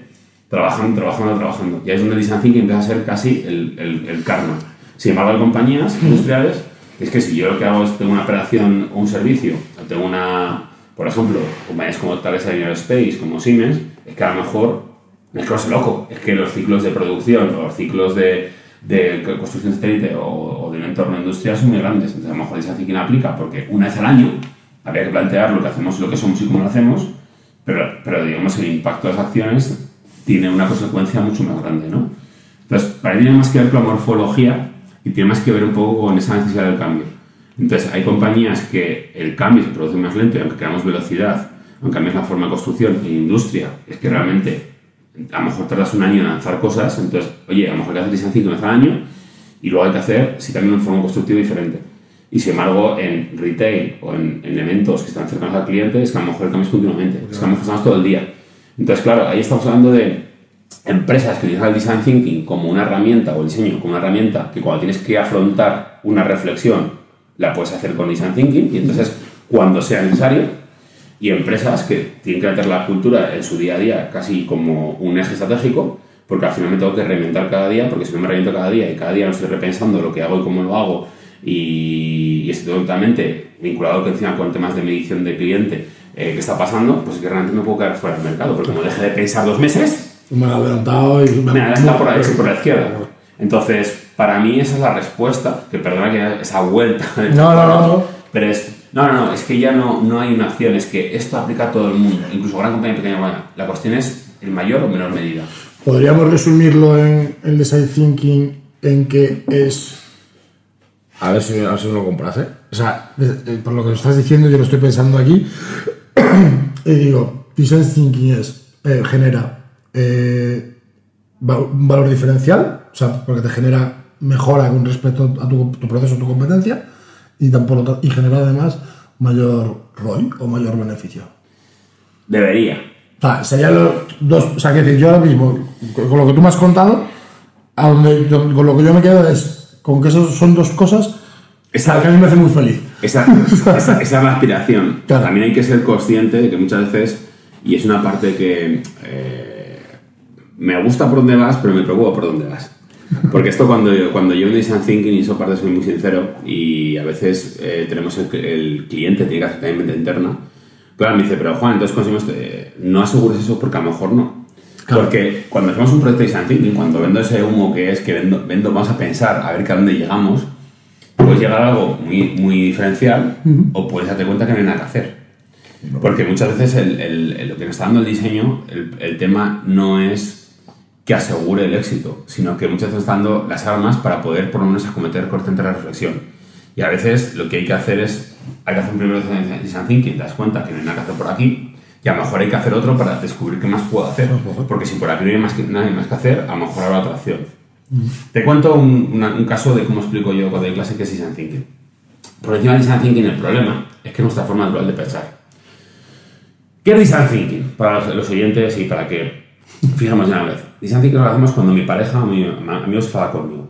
trabajando, trabajando, trabajando. Y ahí es donde el design thinking empieza a ser casi el, el, el karma. Sin embargo, hay compañías industriales, es que si yo lo que hago es tengo una operación o un servicio, o tengo una, por ejemplo, compañías como tales Space, como Siemens, es que a lo mejor es que loco, es que los ciclos de producción o los ciclos de, de construcción satélite o, o de un entorno industrial son muy grandes. Entonces, a lo mejor design thinking aplica porque una vez al año habría que plantear lo que hacemos, lo que somos y cómo lo hacemos, pero, pero digamos el impacto de las acciones tiene una consecuencia mucho más grande, ¿no? Entonces, para mí tiene más que ver con la morfología y tiene más que ver un poco con esa necesidad del cambio. Entonces, hay compañías que el cambio se produce más lento y aunque queramos velocidad, aunque cambies la forma de construcción e industria, es que realmente a lo mejor tardas un año en lanzar cosas, entonces, oye, a lo mejor hay que hacer design thinking cada año y luego hay que hacer, si también una forma constructiva diferente. Y sin embargo, en retail o en, eventos que están cercanos al cliente, es que a lo mejor el continuamente, es que a lo mejor estamos todo el día. Entonces, claro, ahí estamos hablando de empresas que utilizan el design thinking como una herramienta o el diseño como una herramienta que cuando tienes que afrontar una reflexión la puedes hacer con design thinking y entonces cuando sea necesario y empresas que tienen que meter la cultura en su día a día casi como un eje estratégico porque al final me tengo que reinventar cada día porque si no me reinvento cada día y cada día no estoy repensando lo que hago y cómo lo hago y, y estoy totalmente vinculado que encima con temas de medición de cliente eh, que está pasando, pues es que realmente me puedo quedar fuera del mercado, porque como deje de pensar dos meses, me he adelantado y me, he adelantado por, la, por la izquierda. Entonces, para mí esa es la respuesta, que perdona que esa vuelta. No, no, no, Pero es, no, no, no, es que ya no, no hay una acción, es que esto aplica a todo el mundo, incluso gran compañía, pequeña, buena. La cuestión es en mayor o menor medida. podríamos resumirlo en el design thinking en que es. A ver si, a ver si me lo compras, ¿eh? O sea, por lo que estás diciendo, yo lo estoy pensando aquí. y digo, design thinking es, eh, genera eh, un valor diferencial, o sea, porque te genera mejora con respecto a tu, tu proceso, tu competencia, y, tampoco, y genera además mayor ROI o mayor beneficio. Debería. O sea, serían los dos. O sea, que decir, yo ahora mismo, con con lo que tú me has contado, a donde yo- con lo que yo me quedo es con que esos son dos cosas Esa- que a mí me hace muy feliz. Esa, esa, esa es la aspiración. Claro. También hay que ser consciente de que muchas veces, y es una parte que eh, me gusta por dónde vas, pero me preocupa por dónde vas. Porque esto cuando, yo- cuando yo en Design Thinking, y eso parte soy muy sincero, y a veces eh, tenemos el, el cliente, tiene que hacer también mente interna, claro, me dice, pero Juan, entonces conseguimos, eh, no asegures eso porque a lo mejor no. Claro. Porque cuando hacemos un proyecto de Design Thinking, cuando vendo ese humo que es que vendo, vendo vamos a pensar a ver que a dónde llegamos, puedes llegar a algo muy, muy diferencial o puedes darte cuenta que no hay nada que hacer. Porque muchas veces el- el- el- lo que nos está dando el diseño, el, el tema no es que asegure el éxito, sino que muchas veces está dando las armas para poder por lo menos acometer corriente de reflexión. Y a veces lo que hay que hacer es, hay que hacer un primero design thinking, te das cuenta que no hay nada que hacer por aquí, y a lo mejor hay que hacer otro para descubrir qué más puedo hacer. Porque si por aquí no hay más que, nada más que hacer, a lo mejor habrá otra opción. Te cuento un, una- un caso de cómo explico yo cuando doy clase que es design thinking. Por encima del design thinking el problema es que es nuestra forma natural de pensar. ¿Qué es design thinking? Para los, los oyentes y para que fijemos de una vez. Design thinking lo hacemos cuando mi pareja o mi mi amigo se enfada conmigo.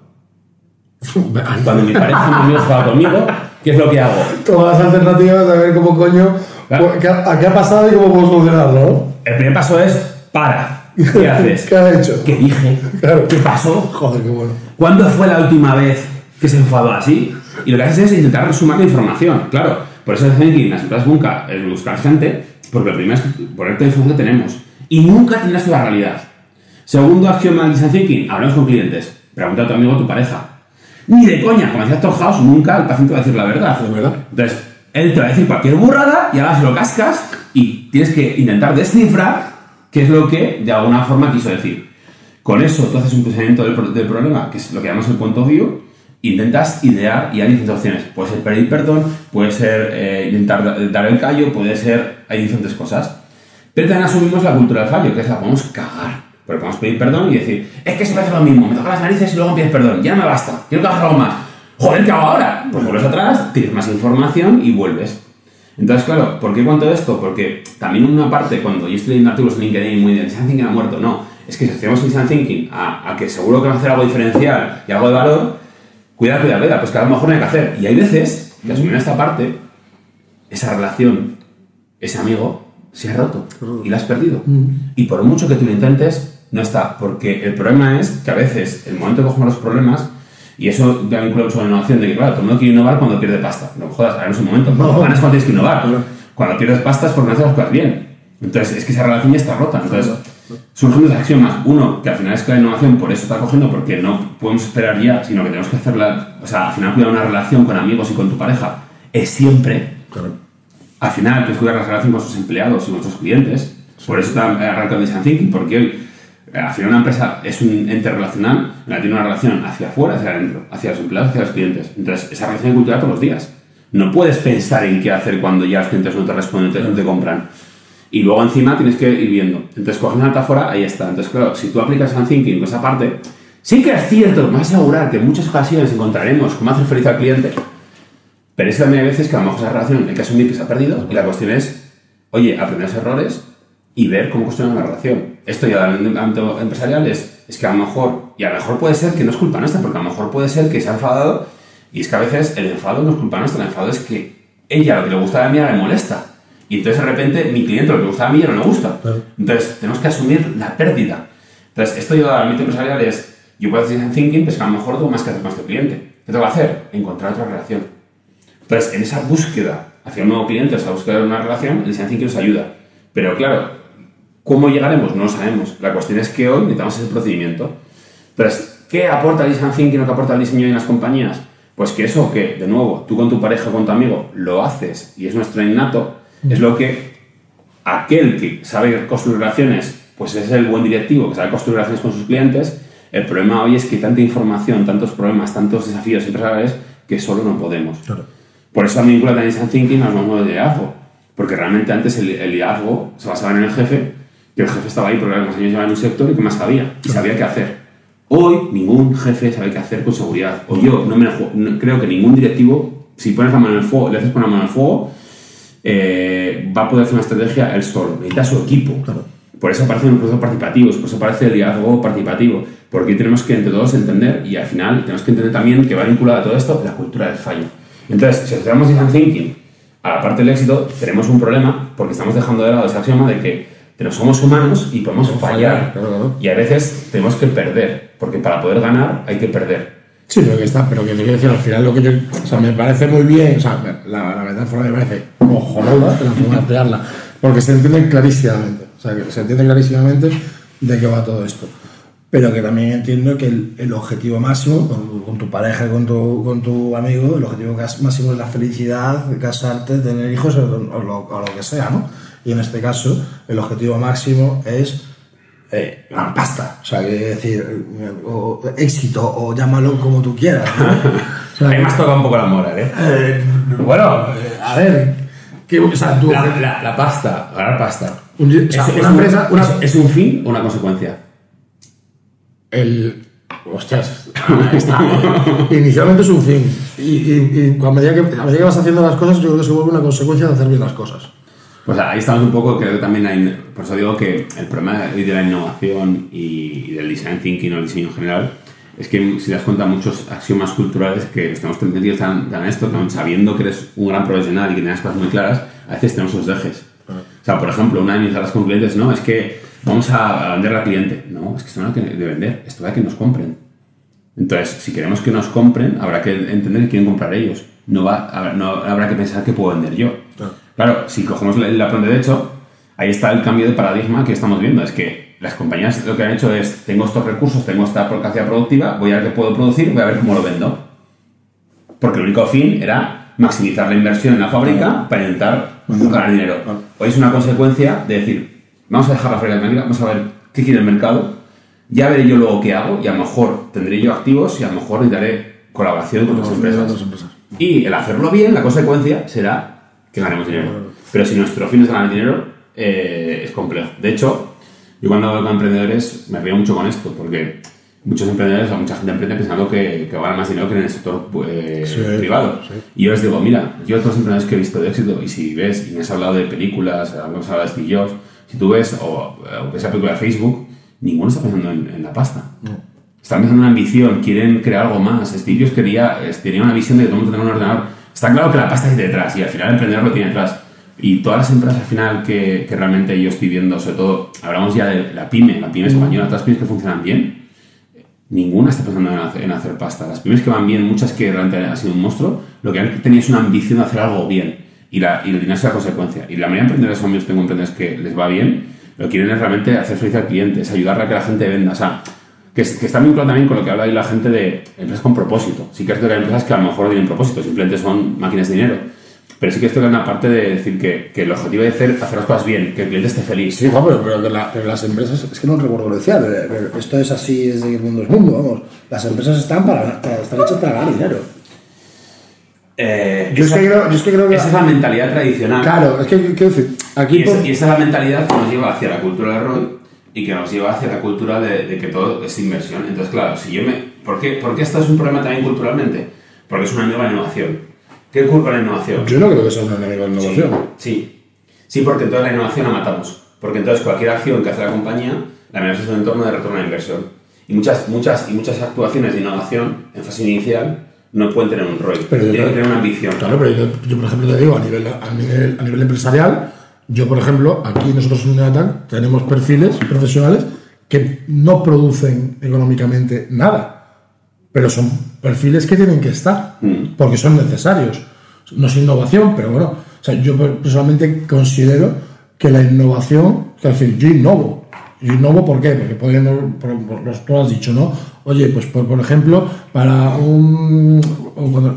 Cuando mi pareja o mi amigo se enfada conmigo, ¿qué es lo que hago? Todas las alternativas a ver cómo coño. Claro. ¿Qué, ha- ¿Qué ha pasado y cómo puedo solucionarlo? ¿no? El primer paso es para. ¿Qué haces? ¿Qué has hecho? ¿Qué dije? Claro. ¿Qué pasó? Joder, qué bueno. ¿Cuándo fue la última vez que se enfadó así? Y lo que haces es intentar resumir la información, claro. Por eso dicen que en las empresas nunca es buscar gente, porque lo primero es poner toda la información que tenemos. Y nunca tendrás toda la realidad. Segundo axioma del design thinking, hablamos con clientes. Pregunta a tu amigo o tu pareja. Ni de coña, como decía Tom House, nunca el paciente va a decir la verdad. De verdad. Entonces, él te va a decir cualquier burrada y ahora se lo cascas y tienes que intentar descifrar qué es lo que de alguna forma quiso decir. Con eso tú haces un pensamiento del, del problema, que es lo que llamamos el point of view, intentas idear y hay diferentes opciones. Puede ser pedir perdón, puede ser eh, intentar da- dar el callo, puede ser... hay diferentes cosas. Pero también asumimos la cultura del fallo, que es la podemos cagar. Porque podemos pedir perdón y decir, es que siempre hace lo mismo, me toca las narices y luego pides perdón, ya no me basta, quiero que hagas algo más. Joder, ¿qué hago ahora? Pues vuelves atrás, tienes más información y vuelves. Entonces, claro, ¿por qué cuento esto? Porque también una parte, cuando yo estoy leyendo artículos en LinkedIn muy de Design Thinking ha muerto, no. Es que si hacemos Design Thinking a, a que seguro que va a hacer algo diferencial y algo de valor, cuidado, cuidado, cuidado, pues que a lo mejor no hay que hacer. Y hay veces que asumiendo esta parte, esa relación, ese amigo, se ha roto y la has perdido. Y por mucho que tú lo intentes, no está. Porque el problema es que a veces, el momento que cogemos los problemas, y eso ya vincula mucho con la innovación, de que claro, todo el mundo quiere innovar cuando pierde pasta. No jodas, ahora es un momento. Cuando ganas cuando tienes que innovar. Cuando pierdes pasta es porque no haces las cosas bien. Entonces, es que esa relación ya está rota. Entonces, surgen dos axiomas. Uno, que al final es que la innovación por eso está cogiendo, porque no podemos esperar ya, sino que tenemos que hacerla. O sea, al final, cuidar una relación con amigos y con tu pareja es siempre Claro. al final tienes que cuidar la relación con sus empleados y nuestros clientes. Por eso está arrancando Design Thinking, porque hoy, eh, al final una empresa es un ente relacional, tiene una relación hacia afuera, hacia adentro, hacia los empleados, hacia los clientes. Entonces, esa relación cultivar todos los días. No puedes pensar en qué hacer cuando ya los clientes no te responden, no te compran. Y luego encima tienes que ir viendo. Entonces, coges una metáfora, ahí está. Entonces, claro, si tú aplicas Design Thinking con esa parte, sí que es cierto, me vas a asegurar que en muchas ocasiones encontraremos cómo hacer feliz al cliente, pero es que también hay veces que a lo mejor esa relación hay que asumir que se ha perdido y la cuestión es, oye, aprender errores y ver cómo construir una relación. Esto ya en el ámbito empresarial es, es que a lo mejor, y a lo mejor puede ser que no es culpa nuestra, porque a lo mejor puede ser que se ha enfadado y es que a veces el enfado no es culpa nuestra, el enfado es que ella lo que le gusta a mí ahora le molesta. Y entonces de repente mi cliente lo que le gusta a mí ya no le gusta. Claro. Entonces tenemos que asumir la pérdida. Entonces esto yo al ámbito empresarial es, yo puedo hacer design thinking, pero es que a lo mejor tengo más que hacer con este cliente. ¿Qué tengo que hacer? Encontrar otra relación. Entonces, en esa búsqueda hacia un nuevo cliente, esa búsqueda de una relación, el design thinking nos ayuda. Pero claro, ¿cómo llegaremos? No lo sabemos. La cuestión es que hoy necesitamos ese procedimiento. Entonces, ¿qué aporta el design thinking o qué aporta el diseño en las compañías? Pues que eso que, de nuevo, tú con tu pareja o con tu amigo lo haces y es nuestro innato, es lo que aquel que sabe construir relaciones pues es el buen directivo que sabe construir relaciones con sus clientes. El problema hoy es que hay tanta información, tantos problemas, tantos desafíos empresariales que solo no podemos. Claro. Por eso también vincula también Design Thinking al modo de liderazgo. Porque realmente antes el, el liderazgo se basaba en el jefe, que el jefe estaba ahí porque más años llevaba en un sector y que más sabía, y sabía qué hacer. Hoy ningún jefe sabe qué hacer con seguridad. O yo no me no- creo que ningún directivo, si pones la mano en el fuego, le haces poner la mano en el fuego, eh, va a poder hacer una estrategia él solo. Necesita su equipo. Claro. Por eso aparecen los procesos participativos, por eso aparece el liderazgo participativo, porque tenemos que entre todos entender y al final tenemos que entender también que va vinculado a todo esto la cultura del fallo. Entonces, si asociamos design thinking a la parte del éxito, tenemos un problema porque estamos dejando de lado ese axioma de que tenemos- somos humanos y podemos Podemos fallar. fallar, claro, claro. Y a veces tenemos que perder, porque para poder ganar hay que perder. Sí, pero que está, pero que te quiero decir, al final lo que yo, o sea, me parece muy bien, o sea, la, la metáfora me parece cojonuda, la forma de emplearla, porque se entiende clarísimamente, o sea, que se entiende clarísimamente de qué va todo esto. Pero que también entiendo que el, el objetivo máximo, con, con tu pareja, con tu, con tu amigo, el objetivo máximo es la felicidad, casarte, tener hijos o, o lo, o lo que sea, ¿no? Y en este caso, el objetivo máximo es eh, pasta. O sea, que decir, o éxito, o llámalo como tú quieras. ¿no? Ahí me has tocado un poco la moral, ¿eh? eh, bueno, eh, a ver, que, o sea, tú, La, la- la pasta, ganar pasta. un- o sea, ¿Es- una es un- empresa, una, es- ¿Es un fin o una consecuencia? el, hostias, ahí está. Inicialmente es un fin. Y, y- y a, medida que, a medida que vas haciendo las cosas, yo creo que se vuelve una consecuencia de hacer bien las cosas. Pues ahí estamos un poco, creo que también hay, por eso digo que el problema de la innovación y, del design thinking o el diseño en general es que si das cuenta muchos axiomas culturales que los tenemos metidos tan, tan esto, aun sabiendo que eres un gran profesional y que tienes cosas muy claras, a veces tenemos esos dejes. O sea, por ejemplo, una de mis charlas con clientes, no, es que vamos a, a vender al cliente. No, es que esto no es de vender, esto a que nos compren. Entonces, si queremos que nos compren, habrá que entender que quieren comprar ellos. No, va, no habrá que pensar que puedo vender yo. Claro. Si cogemos el plan de hecho, ahí está el cambio de paradigma que estamos viendo. Es que las compañías lo que han hecho es, tengo estos recursos, tengo esta capacidad productiva, voy a ver qué puedo producir, voy a ver cómo lo vendo. Porque el único fin era maximizar la inversión en la fábrica para intentar ganar dinero. Hoy es una consecuencia de decir, vamos a dejar la fábrica mecánica, vamos a ver qué quiere el mercado, ya veré yo luego qué hago y a lo mejor tendré yo activos y a lo mejor necesitaré colaboración con otras empresas. Empresas. Y el hacerlo bien, la consecuencia será que ganemos dinero. Pero si nuestro fin es ganar dinero, eh, es complejo. De hecho, yo cuando hablo con emprendedores me río mucho con esto, porque muchos emprendedores o mucha gente emprende pensando que, que va a ganar más dinero que en el sector eh, Sí, privado. sí. Y yo les digo, mira, yo otros emprendedores que he visto de éxito, y si ves, y me has hablado de películas, hemos hablado de Jobs, si tú ves, o, o ves la película de Facebook, ninguno está pensando en, en la pasta. Están pensando en una ambición, quieren crear algo más. Steve Jobs quería, eh, tenía una visión de que todo el mundo tenía un ordenador. Está claro que la pasta está detrás y al final el emprendedor lo tiene detrás. Y todas las empresas al final que, que realmente yo estoy viendo, sobre todo, hablamos ya de la pyme, la pyme española, todas las pymes que funcionan bien, ninguna está pensando en hacer, en hacer pasta. Las pymes que van bien, muchas que realmente han sido un monstruo, lo que han tenido es una ambición de hacer algo bien. Y, la, y el dinero es la consecuencia. Y la mayoría de emprendedores amigos, tengo emprendedores que les va bien, lo que quieren es realmente hacer feliz al cliente, es ayudarle a que la gente venda. O sea, que, es- que está vinculado también con lo que habla ahí la gente de empresas con propósito. Sí que es cierto que hay empresas que a lo mejor no tienen propósito, simplemente son máquinas de dinero. Pero sí que es cierto que hay una parte de decir que, que el objetivo es hacer, hacer las cosas bien, que el cliente esté feliz. Sí, no, pero, pero, la- pero las empresas, es que no recuerdo lo que decía, pero, pero esto es así desde que el mundo es mundo, vamos. Las empresas están para, para están hechas para ganar dinero. Eh, Yo es, esa, que creo, yo es que creo que. esa es la mentalidad tradicional. Claro, es que quiero decir, aquí Y, por- es- y esa es la mentalidad que nos lleva hacia la cultura de ROI y que nos lleva hacia la cultura de, de que todo es inversión. Entonces, claro, si yo me... ¿Por qué, ¿Por qué esto es un problema también culturalmente? Porque es una nueva innovación. ¿Qué culpa la innovación? yo no creo que sea una de innovación. Sí. Sí, porque entonces la innovación la matamos. Porque entonces cualquier acción que hace la compañía, la miramos desde un entorno de retorno a inversión. Y muchas, muchas, y muchas actuaciones de innovación en fase inicial no pueden tener un ROI. Tienen que tener una ambición. Claro, pero yo, yo, por ejemplo, te digo, a nivel, a nivel, a nivel empresarial, yo, por ejemplo, aquí nosotros en Neatac tenemos perfiles profesionales que no producen económicamente nada, pero son perfiles que tienen que estar, Mm. porque son necesarios. No es innovación, pero bueno, o sea, yo personalmente considero que la innovación, es decir, yo innovo. Yo innovo, ¿por qué? Porque podemos, por, por lo que tú has dicho, ¿no? Oye, pues por, por ejemplo, para un,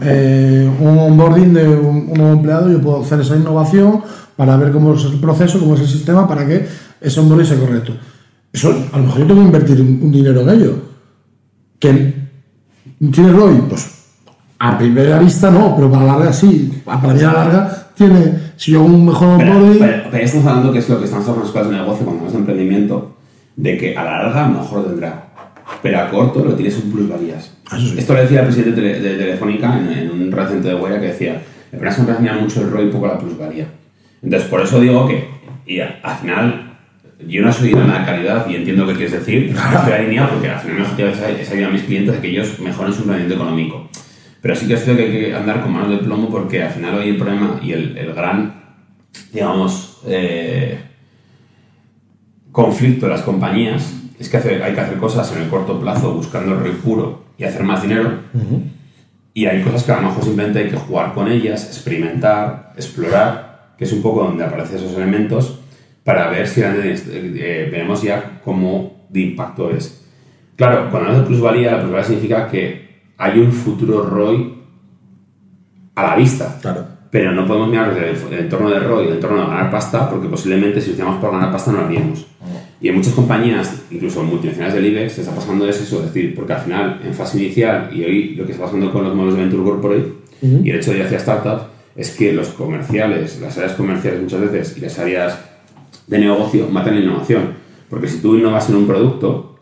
eh, un onboarding de un, un nuevo empleado, yo puedo hacer esa innovación para ver cómo es el proceso, cómo es el sistema, para que ese onboarding sea correcto. Eso, a lo mejor yo tengo que invertir un, un dinero en ello. Que tiene ROI, pues a primera vista no, pero para la larga sí. A para la larga tiene, si yo hago un mejor Pero, onboarding, pero, pero estamos hablando que es lo que estamos hablando con las cosas de negocio cuando hablamos de emprendimiento, de que a la larga a lo mejor lo tendrá, pero a corto lo tienes un plusvalías. Ah, sí. Esto lo decía el presidente de, Tele- de Telefónica en, en un recinto de Huella que decía, el problema es que mucho el ROI y poco la plusvalía. Entonces, por eso digo que, y al final, yo no soy de la calidad y entiendo qué quieres decir, estoy alineado porque al final mi objetivo es ayudar a mis clientes a que ellos mejoren su rendimiento económico. Pero sí que es cierto que hay que andar con manos de plomo porque al final hoy el problema y el, el gran, digamos, eh, conflicto de las compañías es que hay que hacer cosas en el corto plazo buscando el ROI puro y hacer más dinero. Y hay cosas que a lo mejor simplemente hay que jugar con ellas, experimentar, explorar, que es un poco donde aparecen esos elementos para ver si eh, vemos ya cómo de impacto es. Claro, cuando hablamos de plusvalía, la plusvalía significa que hay un futuro ROI a la vista. claro. Pero no podemos mirar el entorno de ROI, el entorno de ganar pasta, porque posiblemente si lo hacíamos por ganar pasta no lo haríamos. Y en muchas compañías, incluso multinacionales del IBEX, se está pasando es eso, es decir, porque al final, en fase inicial, y hoy lo que está pasando con los modelos de Venture Corporate, y el hecho de ir hacia startup, es que los comerciales, las áreas comerciales muchas veces, y las áreas de negocio, matan la innovación. Porque si tú innovas en un producto,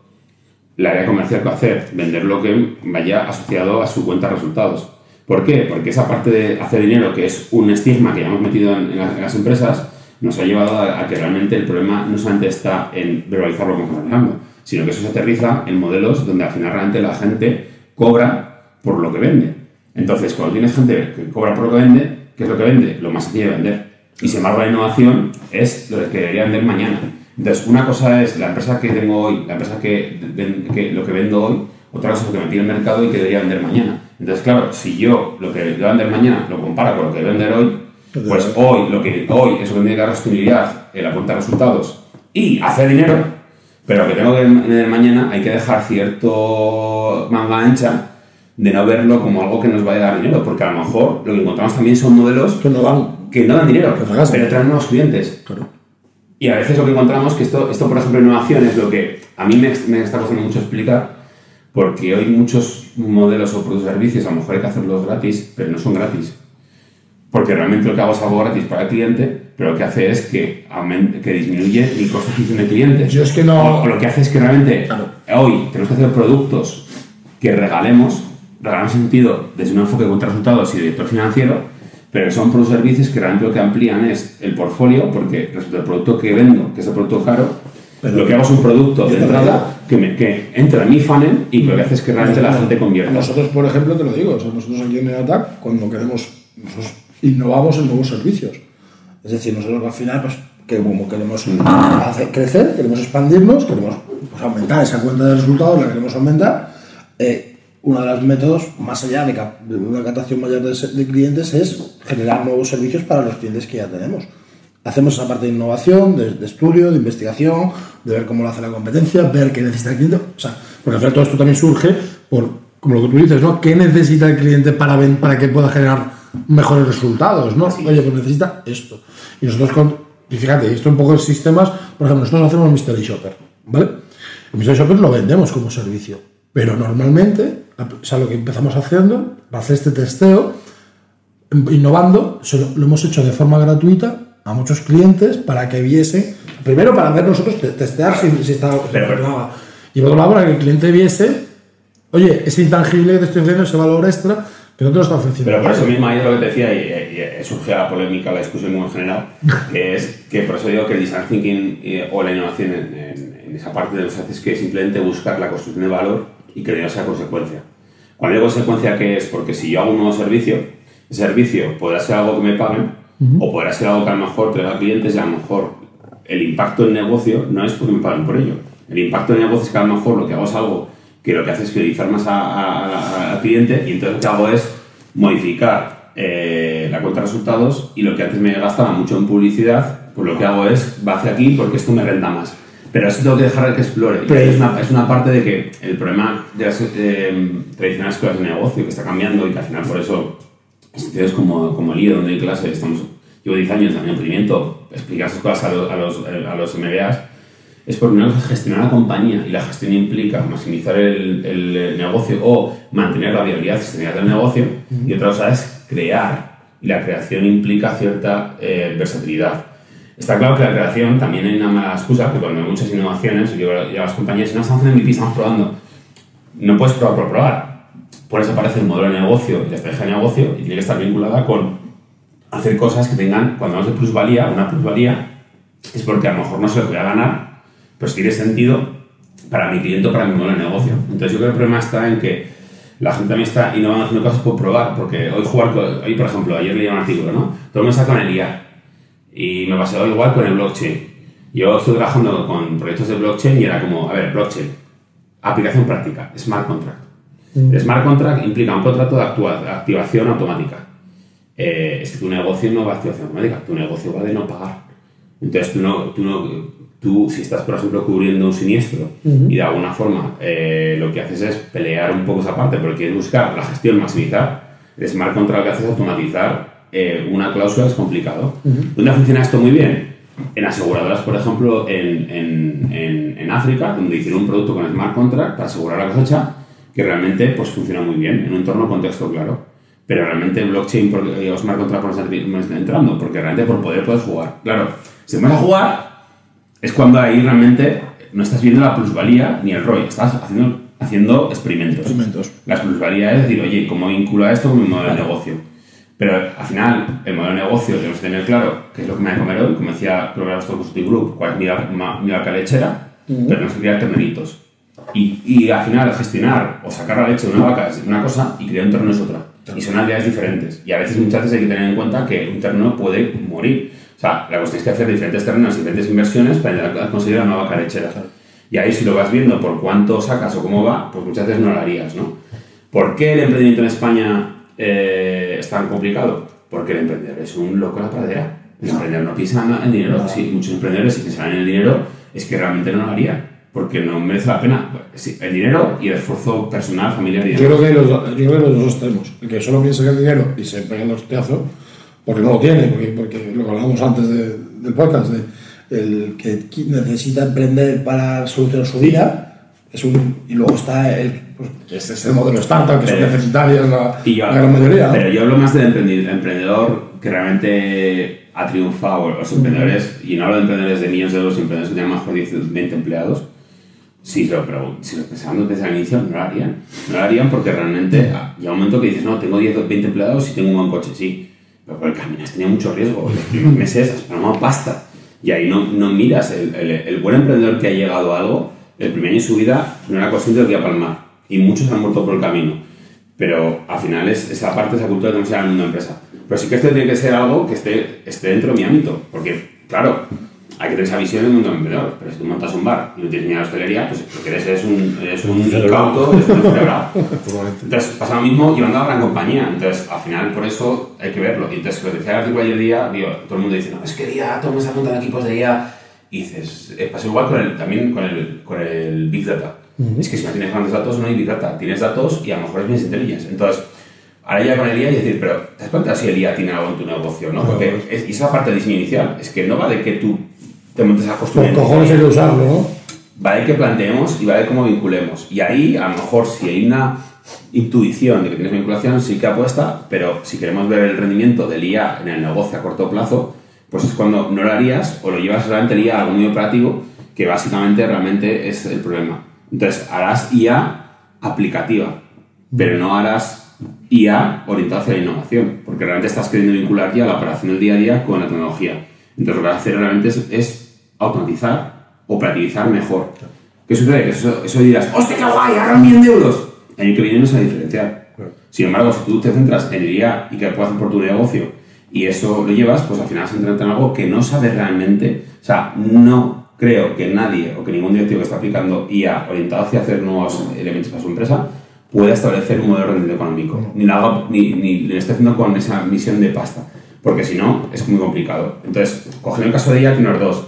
la área comercial que va a hacer, vender lo que vaya asociado a su cuenta de resultados. ¿Por qué? Porque esa parte de hacer dinero, que es un estigma que ya hemos metido en, en las, en las empresas, nos ha llevado a, que realmente el problema no solamente está en verbalizarlo como estamos hablando, sino que eso se aterriza en modelos donde al final realmente la gente cobra por lo que vende. Entonces, cuando tienes gente que cobra por lo que vende, ¿qué es lo que vende? Lo más sencillo de vender. Y sin embargo, la innovación es lo que debería vender mañana. Entonces, una cosa es la empresa que tengo hoy, la empresa que, ven- que lo que vendo hoy, otra cosa es lo que metí en el mercado y que debería vender mañana. Entonces, claro, si yo lo que voy a vender mañana lo comparo con lo que voy a vender hoy, pues hoy lo que hoy es lo que me da sostenibilidad en la cuenta de resultados y hacer dinero, pero lo que tengo que vender mañana hay que dejar cierto manga ancha de no verlo como algo que nos vaya a dar dinero, porque a lo mejor lo que encontramos también son modelos Que no van. que no dan dinero, Que pero traen nuevos clientes. Claro. Y a veces lo que encontramos, que esto, esto por ejemplo, innovación es lo que a mí me, me está costando mucho explicar, porque hoy muchos modelos o productos servicios a lo mejor hay que hacerlos gratis, pero no son gratis. Porque realmente lo que hago es algo gratis para el cliente, pero lo que hace es que, que disminuye mi coste de adquisición de clientes. Yo es que no- O, lo que hace es que realmente Claro. hoy tenemos que hacer productos que regalemos, en sentido desde un enfoque contra resultados y director financiero, pero son productos servicios que realmente lo que amplían es el portfolio, porque respecto al producto que vendo, que es el producto caro, Pero- lo que hago es un producto de entrada que, me- que entra en mi funnel y lo que hace es que realmente la gente convierta. Nosotros, por ejemplo, te lo digo, o sea, nosotros aquí en Neatac, cuando queremos, nosotros innovamos en nuevos servicios. Es decir, nosotros al final, pues, que como queremos hacer crecer, queremos expandirnos, queremos pues, aumentar esa cuenta de resultados, la queremos aumentar. eh, uno de los métodos, más allá de, de una captación mayor de, clientes, es generar nuevos servicios para los clientes que ya tenemos. Hacemos esa parte de innovación, de, estudio, de investigación, de ver cómo lo hace la competencia, ver qué necesita el cliente. O sea, porque al final todo esto también surge por, como lo que tú dices, ¿no? ¿Qué necesita el cliente para, para que pueda generar mejores resultados, ¿no? Oye, pues necesita esto. Y nosotros, con, y fíjate, esto un poco en sistemas, por ejemplo, nosotros hacemos Mystery Shopper, ¿vale? El Mystery Shopper lo vendemos como servicio, pero normalmente, o sea, lo que empezamos haciendo, para hacer este testeo, innovando, lo, lo hemos hecho de forma gratuita a muchos clientes para que viesen, primero para ver nosotros, te- testear si, si está, si y por otro lado para que el cliente viese, oye, ese intangible que te estoy ofreciendo, ese valor extra, que no te lo está ofreciendo. Pero por eso mismo ahí es lo que te decía, y, y- y surge la polémica, la discusión como en general, que es que por eso digo que el design thinking eh, o la innovación en, en- en esa parte de los hace es que simplemente buscar la construcción de valor y que no sea consecuencia. Cuando digo consecuencia, ¿qué es? Porque si yo hago un nuevo servicio, ese servicio podrá ser algo que me paguen o podrá ser algo que a lo mejor traiga clientes y a lo mejor el impacto en negocio no es porque me paguen por ello. El impacto en negocio es que a lo mejor lo que hago es algo que lo que hace es fidelizar más a- a- a- al cliente y entonces lo que hago es modificar eh, la cuenta de resultados y lo que antes me gastaba mucho en publicidad, pues lo que hago es va hacia aquí porque esto me renta más. Pero eso tengo que dejar que explore. Pero- es, una, es una parte de que el problema de las eh, tradicionales escuelas de negocio que está cambiando y que al final por eso instituciones como, como el IE, donde hay clase, estamos, llevo 10 años en emprendimiento, explicar esas cosas a los, a los, eh, a los MBAs, es porque una cosa es gestionar la compañía y la gestión implica maximizar el, el negocio o mantener la viabilidad y sostenibilidad del negocio, y otra cosa es crear. Y la creación implica cierta eh, versatilidad. Está claro que la creación también hay una mala excusa, que cuando hay muchas innovaciones, y las compañías no están haciendo MVP, estamos probando. No puedes probar por probar. Por eso aparece el modelo de negocio y la estrategia de negocio y tiene que estar vinculada con hacer cosas que tengan, cuando hablamos de plusvalía, una plusvalía, es porque a lo mejor no se lo voy a ganar, si tiene sentido para mi cliente o para mi modelo de negocio. Entonces yo creo que el problema está en que la gente también está innovando haciendo cosas por probar, porque hoy jugar, hoy por ejemplo, ayer leí un artículo, ¿no? Todo mundo está con el IA y me pasó igual con el blockchain. Yo estoy trabajando con proyectos de blockchain y era como, a ver, blockchain, aplicación práctica, smart contract. Mm. smart contract implica un contrato de activación automática. Eh, es que tu negocio no va a activación automática, tu negocio va de no pagar. Entonces tú no, tú no, tú si estás por ejemplo cubriendo un siniestro y de alguna forma eh, lo que haces es pelear un poco esa parte, porque quieres buscar la gestión, maximizar, el smart contract que haces es automatizar eh, una cláusula es complicado. ¿Dónde funciona esto muy bien? En aseguradoras, por ejemplo, en, en, en, África, donde hicieron un producto con smart contract para asegurar la cosecha, que realmente pues, funciona muy bien, en un entorno contexto claro. Pero realmente blockchain, porque, o smart contract no está entrando, porque realmente por poder puedes jugar. Claro, si vas a jugar, es cuando ahí realmente no estás viendo la plusvalía ni el ROI, estás haciendo, haciendo experimentos. experimentos. La plusvalía es decir, oye, ¿cómo vincula esto con mi modelo de negocio? Pero al final, el modelo de negocio tenemos que tener claro qué es lo que me voy a comer hoy, como decía Stock Consulting Group, cuál es mi, mi vaca lechera, pero tenemos que terneritos. Y, y, al final, gestionar o sacar la leche de una vaca es una cosa y crear un terreno es otra. Y son habilidades diferentes. Y a veces, muchas veces hay que tener en cuenta que un terreno puede morir. O sea, la cuestión es que hacer diferentes terrenos, diferentes inversiones para conseguir una vaca lechera. Y ahí, si lo vas viendo por cuánto sacas o cómo va, pues muchas veces no lo harías, ¿no? ¿Por qué el emprendimiento en España eh, es tan complicado? Porque el emprendedor es un loco a la pradera. El emprendedor no piensa en el dinero. Sí, muchos emprendedores, si piensan en el dinero, es que realmente no lo harían. Porque no merece la pena. el dinero y el esfuerzo personal, familiar y yo creo, que los, yo creo que los dos extremos. El que solo piensa en el dinero y se pega el hostiazo, porque no lo tiene, porque, porque lo que hablábamos antes del podcast, de, el que necesita emprender para solucionar su vida es un, y luego está el, pues, este, este modelo startup, que son necesitarias la, la, gran mayoría. Pero yo hablo más del emprendedor que realmente ha triunfado, los emprendedores, y no hablo de emprendedores de millones de euros, emprendedores que tienen más de 20 empleados. Sí, pero si lo pensaban desde el inicio, no lo harían. No lo harían porque realmente llega un momento que dices, no, tengo 10 o 20 empleados y tengo un buen coche, sí. Pero por el camino has tenido mucho riesgo. Los primeros meses has pagado pasta. Y ahí no, no miras. El, el, el buen emprendedor que ha llegado a algo el primer año en su vida no era consciente de que iba a palmar y muchos han muerto por el camino. Pero al final es esa parte, esa cultura que tenemos en el mundo de empresa. Pero sí que esto tiene que ser algo que esté, esté dentro de mi ámbito, porque, claro, hay que tener esa visión del mundo emprendedor. Pero si tú montas un bar y no tienes ni la hostelería, pues lo que eres es un, eres un incauto, es un cerebrado. Entonces pasa lo mismo llevando a la gran compañía. Entonces, al final, por eso hay que verlo. Y entonces, lo que decía el artículo ayer día, todo el mundo dice, no, es que día, todo el mundo está montando equipos de IA y dices, eh, pasa igual con el, también con el, con el Big Data. Es que si no tienes grandes datos, no hay Big Data. Tienes datos y a lo mejor es Business Intelligence. Entonces, ahora ya con el IA y decir, pero ¿te das cuenta si el IA tiene algo en tu negocio? ¿no? Porque es, esa parte de diseño inicial. Es que no va de que tú te montes a construir. Por cojones hay que usarlo, ¿no? Va de que planteemos y va de cómo vinculemos. Y ahí, a lo mejor, si hay una intuición de que tienes vinculación, sí que apuesta, pero si queremos ver el rendimiento del IA en el negocio a corto plazo, pues es cuando no lo harías o lo llevas realmente el IA a algo muy operativo, que básicamente realmente es el problema. Entonces, harás IA aplicativa, pero no harás IA orientada hacia la innovación, porque realmente estás queriendo vincular ya la operación del día a día con la tecnología. Entonces, lo que vas a hacer realmente es, automatizar, operativizar mejor. ¿Qué sucede? Que eso, eso dirás, ¡hostia, qué guay! ¡Ahora un millón de euros! El año que viene no se va a diferenciar. Sin embargo, si tú te centras en el IA y que puedas hacer por tu negocio y eso lo llevas, pues al final se entra en algo que no sabes realmente. O sea, no creo que nadie o que ningún directivo que está aplicando IA orientado hacia hacer nuevos elementos para su empresa pueda establecer un modelo de rendimiento económico, ni, nada, ni, ni, lo esté haciendo con esa misión de pasta, porque si no, es muy complicado. Entonces, cogiendo el caso de IA, tiene dos.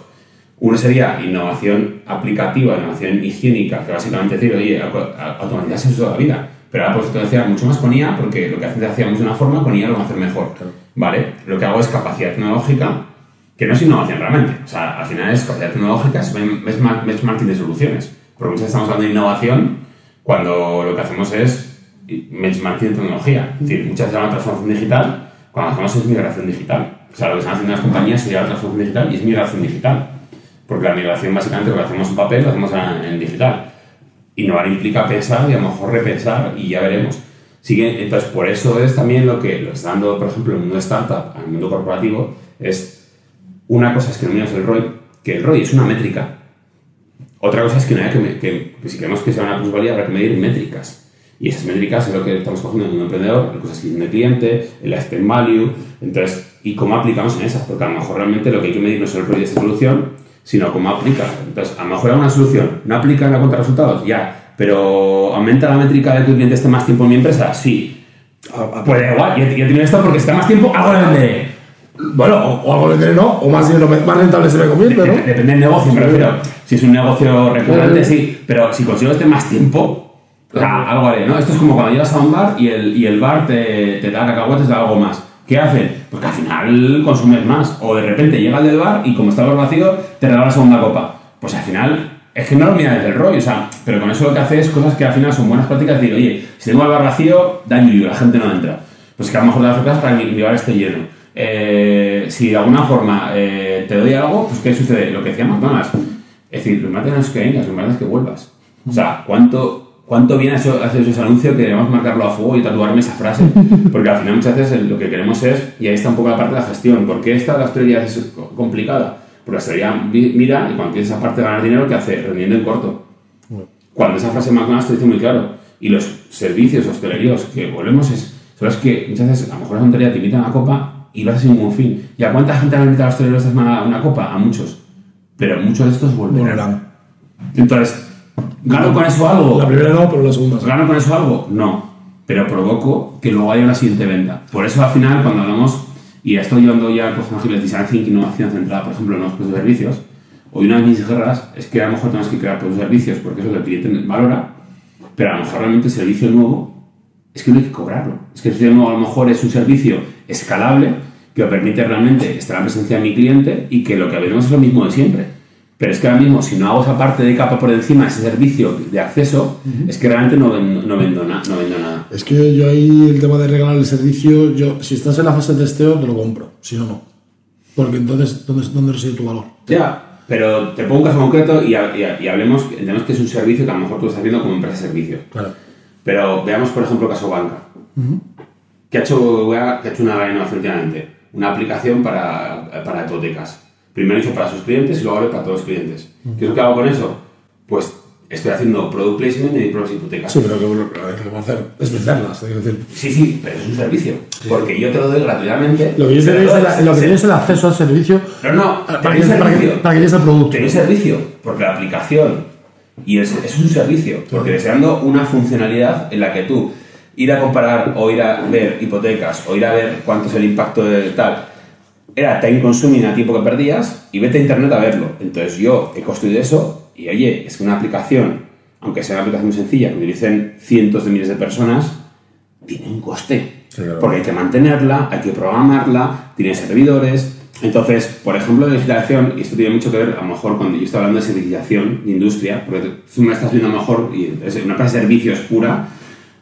Uno sería innovación aplicativa, innovación higiénica, que básicamente decir, oye, automatizarse toda la vida. Pero ahora pues decía mucho más con IA, porque lo que antes hacíamos de una forma, con IA lo vamos a hacer mejor. ¿Vale? Lo que hago es capacidad tecnológica que no es innovación realmente. O sea, al final es capacidad tecnológica, es benchmark- benchmarking de soluciones. Porque muchas veces estamos hablando de innovación cuando lo que hacemos es benchmarking de tecnología. Es decir, muchas veces una transformación digital, cuando hacemos es migración digital. O sea, lo que están haciendo las compañías sería la transformación digital y es migración digital. Porque la migración básicamente lo que hacemos en papel lo hacemos en, digital. Innovar implica pensar y a lo mejor repensar y ya veremos. Entonces, por eso es también lo que lo está dando, por ejemplo, el mundo startup al mundo corporativo, es una cosa es que no el ROI, que el ROI es una métrica. Otra cosa es que, haya que, que- que si queremos que sea una plusvalía habrá que medir métricas. Y esas métricas es lo que estamos cogiendo en mundo emprendedor, el que de cliente, el lifetime value, entonces, y cómo aplicamos en esas, porque a lo mejor realmente lo que hay que medir no es el ROI de esa solución, sino cómo aplica. Entonces, a lo mejor una solución no aplica en la cuenta de resultados, ya, pero aumenta la métrica de que el cliente esté más tiempo en mi empresa, sí. A- a- Pues da igual, yo, yo tengo esto porque está más tiempo, algo le venderé. Bueno, o, o algo le diré no, o más dinero, más rentable se me convierte, ¿no? Dep- Depende del negocio, me refiero. Si es un negocio recurrente, sí. Pero si consigo este más tiempo, algo haré, ¿no? Esto es como cuando llegas a un bar y el, y el bar te, te da cacahuetes, te da algo más. ¿Qué hacen? Pues que al final consumes más. O de repente llega el del bar y como está el bar vacío, te regala la segunda copa. Pues al final, es que no lo mira desde el rollo, o sea, pero con eso lo que hace es cosas que al final son buenas prácticas. Decir, oye, si tengo el bar vacío, da yuyu, la gente no entra. Pues que a lo mejor das cosas para que mi bar esté lleno. Eh, si de alguna forma eh, te doy algo, pues ¿qué sucede? Lo que decía McDonald's. Es decir, lo importante no es que vengas, lo importante es que vuelvas. O sea, ¿cuánto, cuánto bien hace hace ese anuncio que debemos marcarlo a fuego y tatuarme esa frase? Porque al final muchas veces lo que queremos es, y ahí está un poco la parte de la gestión, ¿por qué esta de es co- complicada? Porque la vi- mira y cuando tienes esa parte de ganar dinero, ¿qué hace? Rendiendo en corto. Cuando esa frase McDonald's te dice muy claro. Y los servicios hosteleríos que volvemos es, son los que muchas veces, a lo mejor la tontería te invitan a una copa y lo haces sin ningún fin. ¿Y a cuánta gente han invitado a hosteleros a una copa? A muchos. Pero muchos de estos. Volverán. Entonces, ¿gano con eso algo? La primera no, pero la segunda sí. ¿Gano con eso algo? No. Pero provoco que luego haya una siguiente venta. Por eso al final, cuando hablamos, y estoy llevando ya cosas de design thinking, innovación centrada, por ejemplo, en los productos y servicios, hoy una de mis guerras es que a lo mejor tenemos que crear productos y servicios porque eso es lo que el cliente valora, pero a lo mejor realmente el servicio nuevo es que no hay que cobrarlo. Es que el servicio nuevo a lo mejor es un servicio escalable que permite realmente estar en presencia de mi cliente y que lo que veremos es lo mismo de siempre. Pero es que ahora mismo, si no hago esa parte de capa por encima, ese servicio de acceso, es que realmente no vendo, no vendo, na- no vendo nada. Es que yo ahí el tema de regalar el servicio, yo si estás en la fase de testeo, te lo compro. Si no, no. Porque entonces, ¿dónde, dónde reside tu valor? Ya, pero te pongo un caso concreto y, ha- y ha- y hablemos, entendemos que es un servicio que a lo mejor tú estás viendo como empresa de servicio. Claro. Pero veamos, por ejemplo, el caso banca. ¿Qué ha hecho, ha hecho una innovación últimamente? Una aplicación para, para hipotecas. Primero hizo para sus clientes y luego ahora para todos los clientes. ¿Qué es lo que hago con eso? Pues estoy haciendo product placement mis propias hipotecas. Sí, pero que lo que que hacer es venderlas. Sí, sí, pero es un servicio. Porque yo te lo doy gratuitamente. Lo que yo te te es el- lo que es el acceso al servicio No, no, para para que, un para que, servicio. para que al producto. Tenéis servicio, porque la aplicación, y es, es un servicio, porque le estoy dando una funcionalidad en la que tú ir a comparar o ir a ver hipotecas o ir a ver cuánto es el impacto de tal, era time consuming a tiempo que perdías y vete a internet a verlo. Entonces yo he construido eso y oye, es que una aplicación, aunque sea una aplicación sencilla, que utilicen cientos de miles de personas, tiene un coste. Claro. Porque hay que mantenerla, hay que programarla, tiene servidores. Entonces, por ejemplo, de legislación, y esto tiene mucho que ver, a lo mejor cuando yo estoy hablando de serviciación de industria, porque tú me estás viendo a lo mejor, y es una empresa de servicios pura,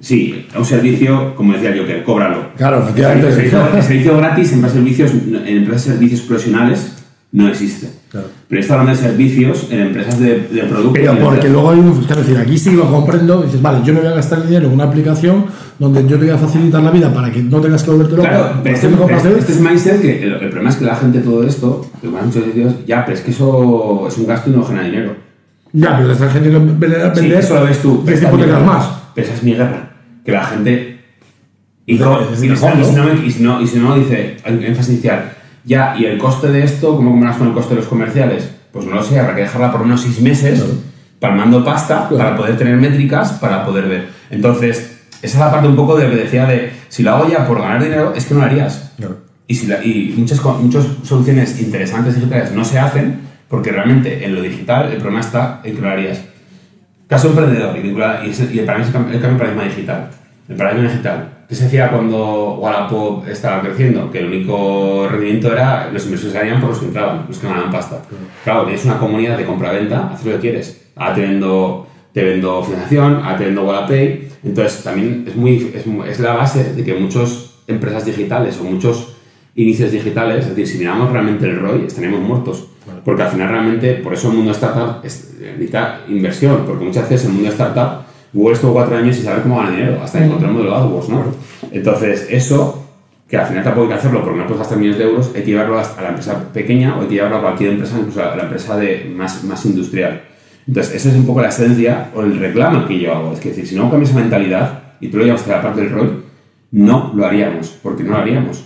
sí, un servicio, como decía yo, que cóbralo. Claro, El efectivamente. servicio, el servicio gratis en empresas de servicios, en empresas de servicios profesionales no existe. Claro. Pero está hablando de servicios en empresas de, de productos. Pero porque luego hay un. Es decir, aquí sí lo comprendo. Dices, vale, yo me voy a gastar el dinero en una aplicación donde yo te voy a facilitar la vida para que no tengas que volverte loco. Claro, pero este, pero de- este es mindset que el, el problema es que la gente todo esto, que van muchos sitios, ya, pero es que eso es un gasto y no genera dinero. Ya, pero te estás queriendo vender, Sí, vender eso lo ves tú. 10 esa es mi hipotecas guerra. más. Pero esa es mi guerra. Que la gente. Y, es y ¿no? no, y si no, y si no dice, énfasis inicial, ya, ¿y el coste de esto? ¿Cómo comparas con el coste de los comerciales? Pues no lo sé, habrá que dejarla por unos seis meses, Claro. palmando pasta, Claro. para poder tener métricas, para poder ver. Entonces, esa es la parte un poco de lo que decía de, si lo hago ya por ganar dinero, es que no lo harías. Claro. Y, si la- y muchas, muchas soluciones interesantes digitales no se hacen porque realmente en lo digital el problema está en que lo harías. Caso emprendedor y, vinculada- y, ese- y para mí es el cam- el cambio de paradigma digital. El paradigma digital. ¿Qué se hacía cuando Wallapop estaba creciendo? Que el único rendimiento era los inversores salían por los que entraban, los que ganaban pasta. Claro, tienes una comunidad de compra-venta, haz lo que quieres. Ahora te vendo, te vendo financiación, te vendo Wallapay. Entonces, también es, muy, es, es la base de que muchas empresas digitales o muchos inicios digitales, es decir, si miramos realmente el ROI, estaríamos muertos. Porque al final realmente, por eso el mundo startup es, necesita inversión, porque muchas veces el mundo startup Google estuvo cuatro años sin saber cómo ganar dinero, hasta que encontró el modelo AdWords, ¿no? Entonces, eso, que al final tampoco hay que hacerlo porque no puedes gastar millones de euros, hay que llevarlo a la empresa pequeña o hay que llevarlo a cualquier empresa, incluso a la empresa de más, más industrial. Entonces, esa es un poco la esencia o el reclamo que yo hago. Es que decir, si no cambias esa mentalidad y tú lo llevas a la parte del rol, no lo haríamos, porque no lo haríamos.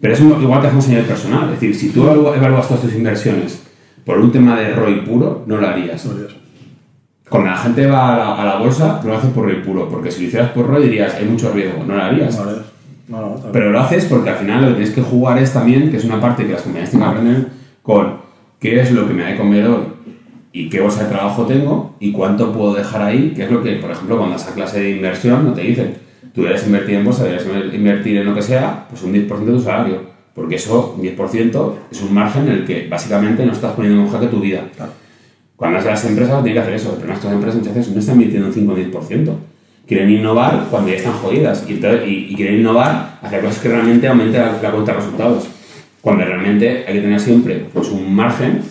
Pero es igual que hacemos a nivel personal. Es decir, si tú evalúas todas tus inversiones por un tema de ROI puro, no lo harías. No. Cuando la gente va a la, bolsa, lo haces por ROI puro, porque si lo hicieras por ROI dirías, hay mucho riesgo, no lo harías. Pero lo haces porque al final lo que tienes que jugar es también, que es una parte que las compañías tienen que aprender, con qué es lo que me ha de comer hoy y qué bolsa de trabajo tengo y cuánto puedo dejar ahí, que es lo que, por ejemplo, cuando vas a clase de inversión no te dicen, tú debes invertir en bolsa, debes invertir en lo que sea, pues un 10% de tu salario, porque eso, un 10%, es un margen en el que básicamente no estás poniendo en jaque tu vida. Cuando las empresas tienen que hacer eso, pero nuestras empresas muchas veces no están invirtiendo un 5 o 10%. Quieren innovar cuando ya están jodidas y, y, quieren innovar hacia cosas que realmente aumenten la, cuenta de resultados. Cuando realmente hay que tener siempre pues, un margen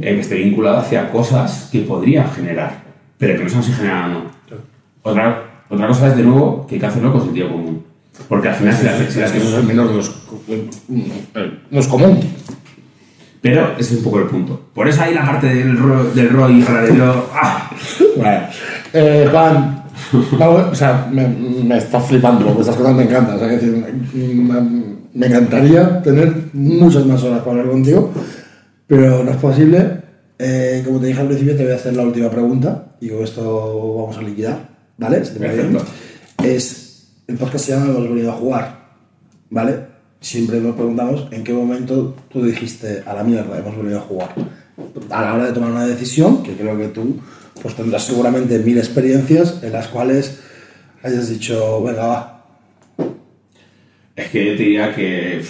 eh, que esté vinculado hacia cosas que podrían generar, pero que no son si generan o no. Otra, otra cosa es, de nuevo, que hay que hacerlo con sentido común. Porque al final, si la, si es el menor de los. No es común. Pero ese es un poco el punto. Por eso hay la parte del, del ROI paralelo. ¡Ah! Bueno, eh, Juan, o sea, me, me, está flipando porque estas cosas me encantan. O sea, decir, me, me, encantaría tener muchas más horas para hablar contigo, pero no es posible. Eh, como te dije al principio, te voy a hacer la última pregunta y con esto vamos a liquidar. ¿Vale? Perfecto. Es, el podcast se llama Hemos venido a jugar. ¿Vale? siempre nos preguntamos en qué momento tú dijiste a la mierda, hemos venido a jugar. A la hora de tomar una decisión, que creo que tú pues tendrás seguramente mil experiencias en las cuales hayas dicho, venga, va. Es que yo te diría que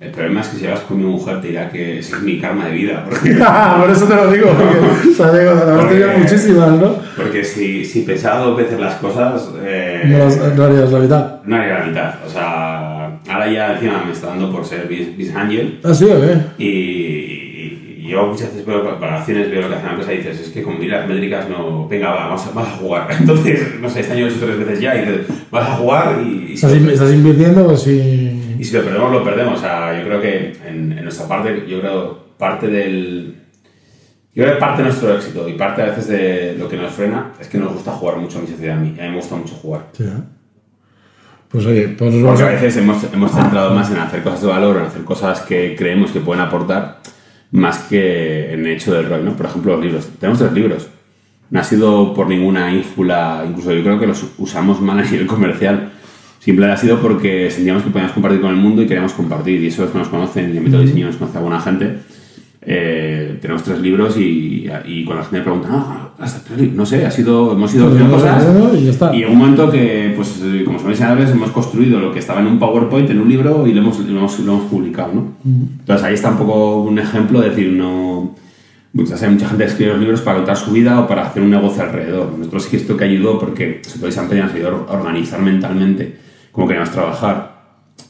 el problema es que si vas con mi mujer te dirá que es mi karma de vida. Porque... Por eso te lo digo, porque, o sea, digo, tenido muchísimas, ¿no? Porque si, si pensaba dos veces las cosas... Eh, no, no harías la mitad. No haría la mitad, o sea ahora ya encima me está dando por ser Business Angel. ¿Ah, sí, o qué? Y, yo muchas veces veo valoraciones, veo lo que hace la empresa y dices, es que con las métricas no, venga, va, vamos a, a, jugar. Entonces, no sé, este año lo he hecho tres veces ya y dices, vas a jugar y... ¿Estás, ¿Estás, invirtiendo o si...? Y si lo perdemos, lo perdemos. O sea, yo creo que en, en nuestra parte, yo creo parte del... Yo creo que parte de nuestro éxito y parte a veces de lo que nos frena es que nos gusta jugar mucho a mi sociedad, a mí. A mí me gusta mucho jugar. Sí, ¿eh? Pues oye, pues Porque a veces hemos, hemos centrado más en hacer cosas de valor, en hacer cosas que creemos que pueden aportar, más que en el hecho del rol, ¿no? Por ejemplo, los libros. Tenemos tres libros. No ha sido por ninguna ínfula, incluso yo creo que los usamos mal a nivel comercial. Simplemente ha sido porque sentíamos que podíamos compartir con el mundo y queríamos compartir. Y eso es que nos conocen, en el ámbito de diseño nos conoce a buena gente eh, tenemos tres libros y, y, cuando la gente pregunta, no, hasta tres no sé, ha sido, hemos ido haciendo cosas y, en un momento que, pues, como sabéis veces hemos construido lo que estaba en un PowerPoint en un libro y lo hemos, lo hemos, lo hemos publicado, ¿no? Entonces ahí está un poco un ejemplo de decir, no... Muchas, hay mucha gente que escribe los libros para contar su vida o para hacer un negocio alrededor. Nosotros sí que esto que ayudó porque, se podéis ampliar, nos ayudó a organizar mentalmente cómo queríamos trabajar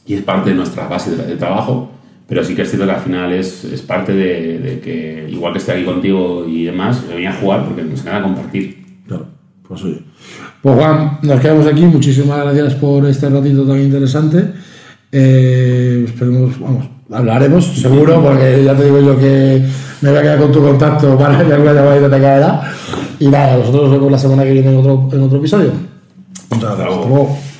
y es parte de nuestra base de, de trabajo pero sí que es cierto que al final es, es parte de, de, que, igual que estoy aquí contigo y demás, me venía a jugar porque nos encanta compartir. Claro, pues oye. Pues Juan, nos quedamos aquí. Muchísimas gracias por este ratito tan interesante. Eh, esperemos, vamos, hablaremos seguro, porque ya te digo yo que me voy a quedar con tu contacto para que alguna llamadita te caerá. Y nada, nosotros nos vemos la semana que viene en otro, en otro episodio. Muchas gracias. Hasta luego.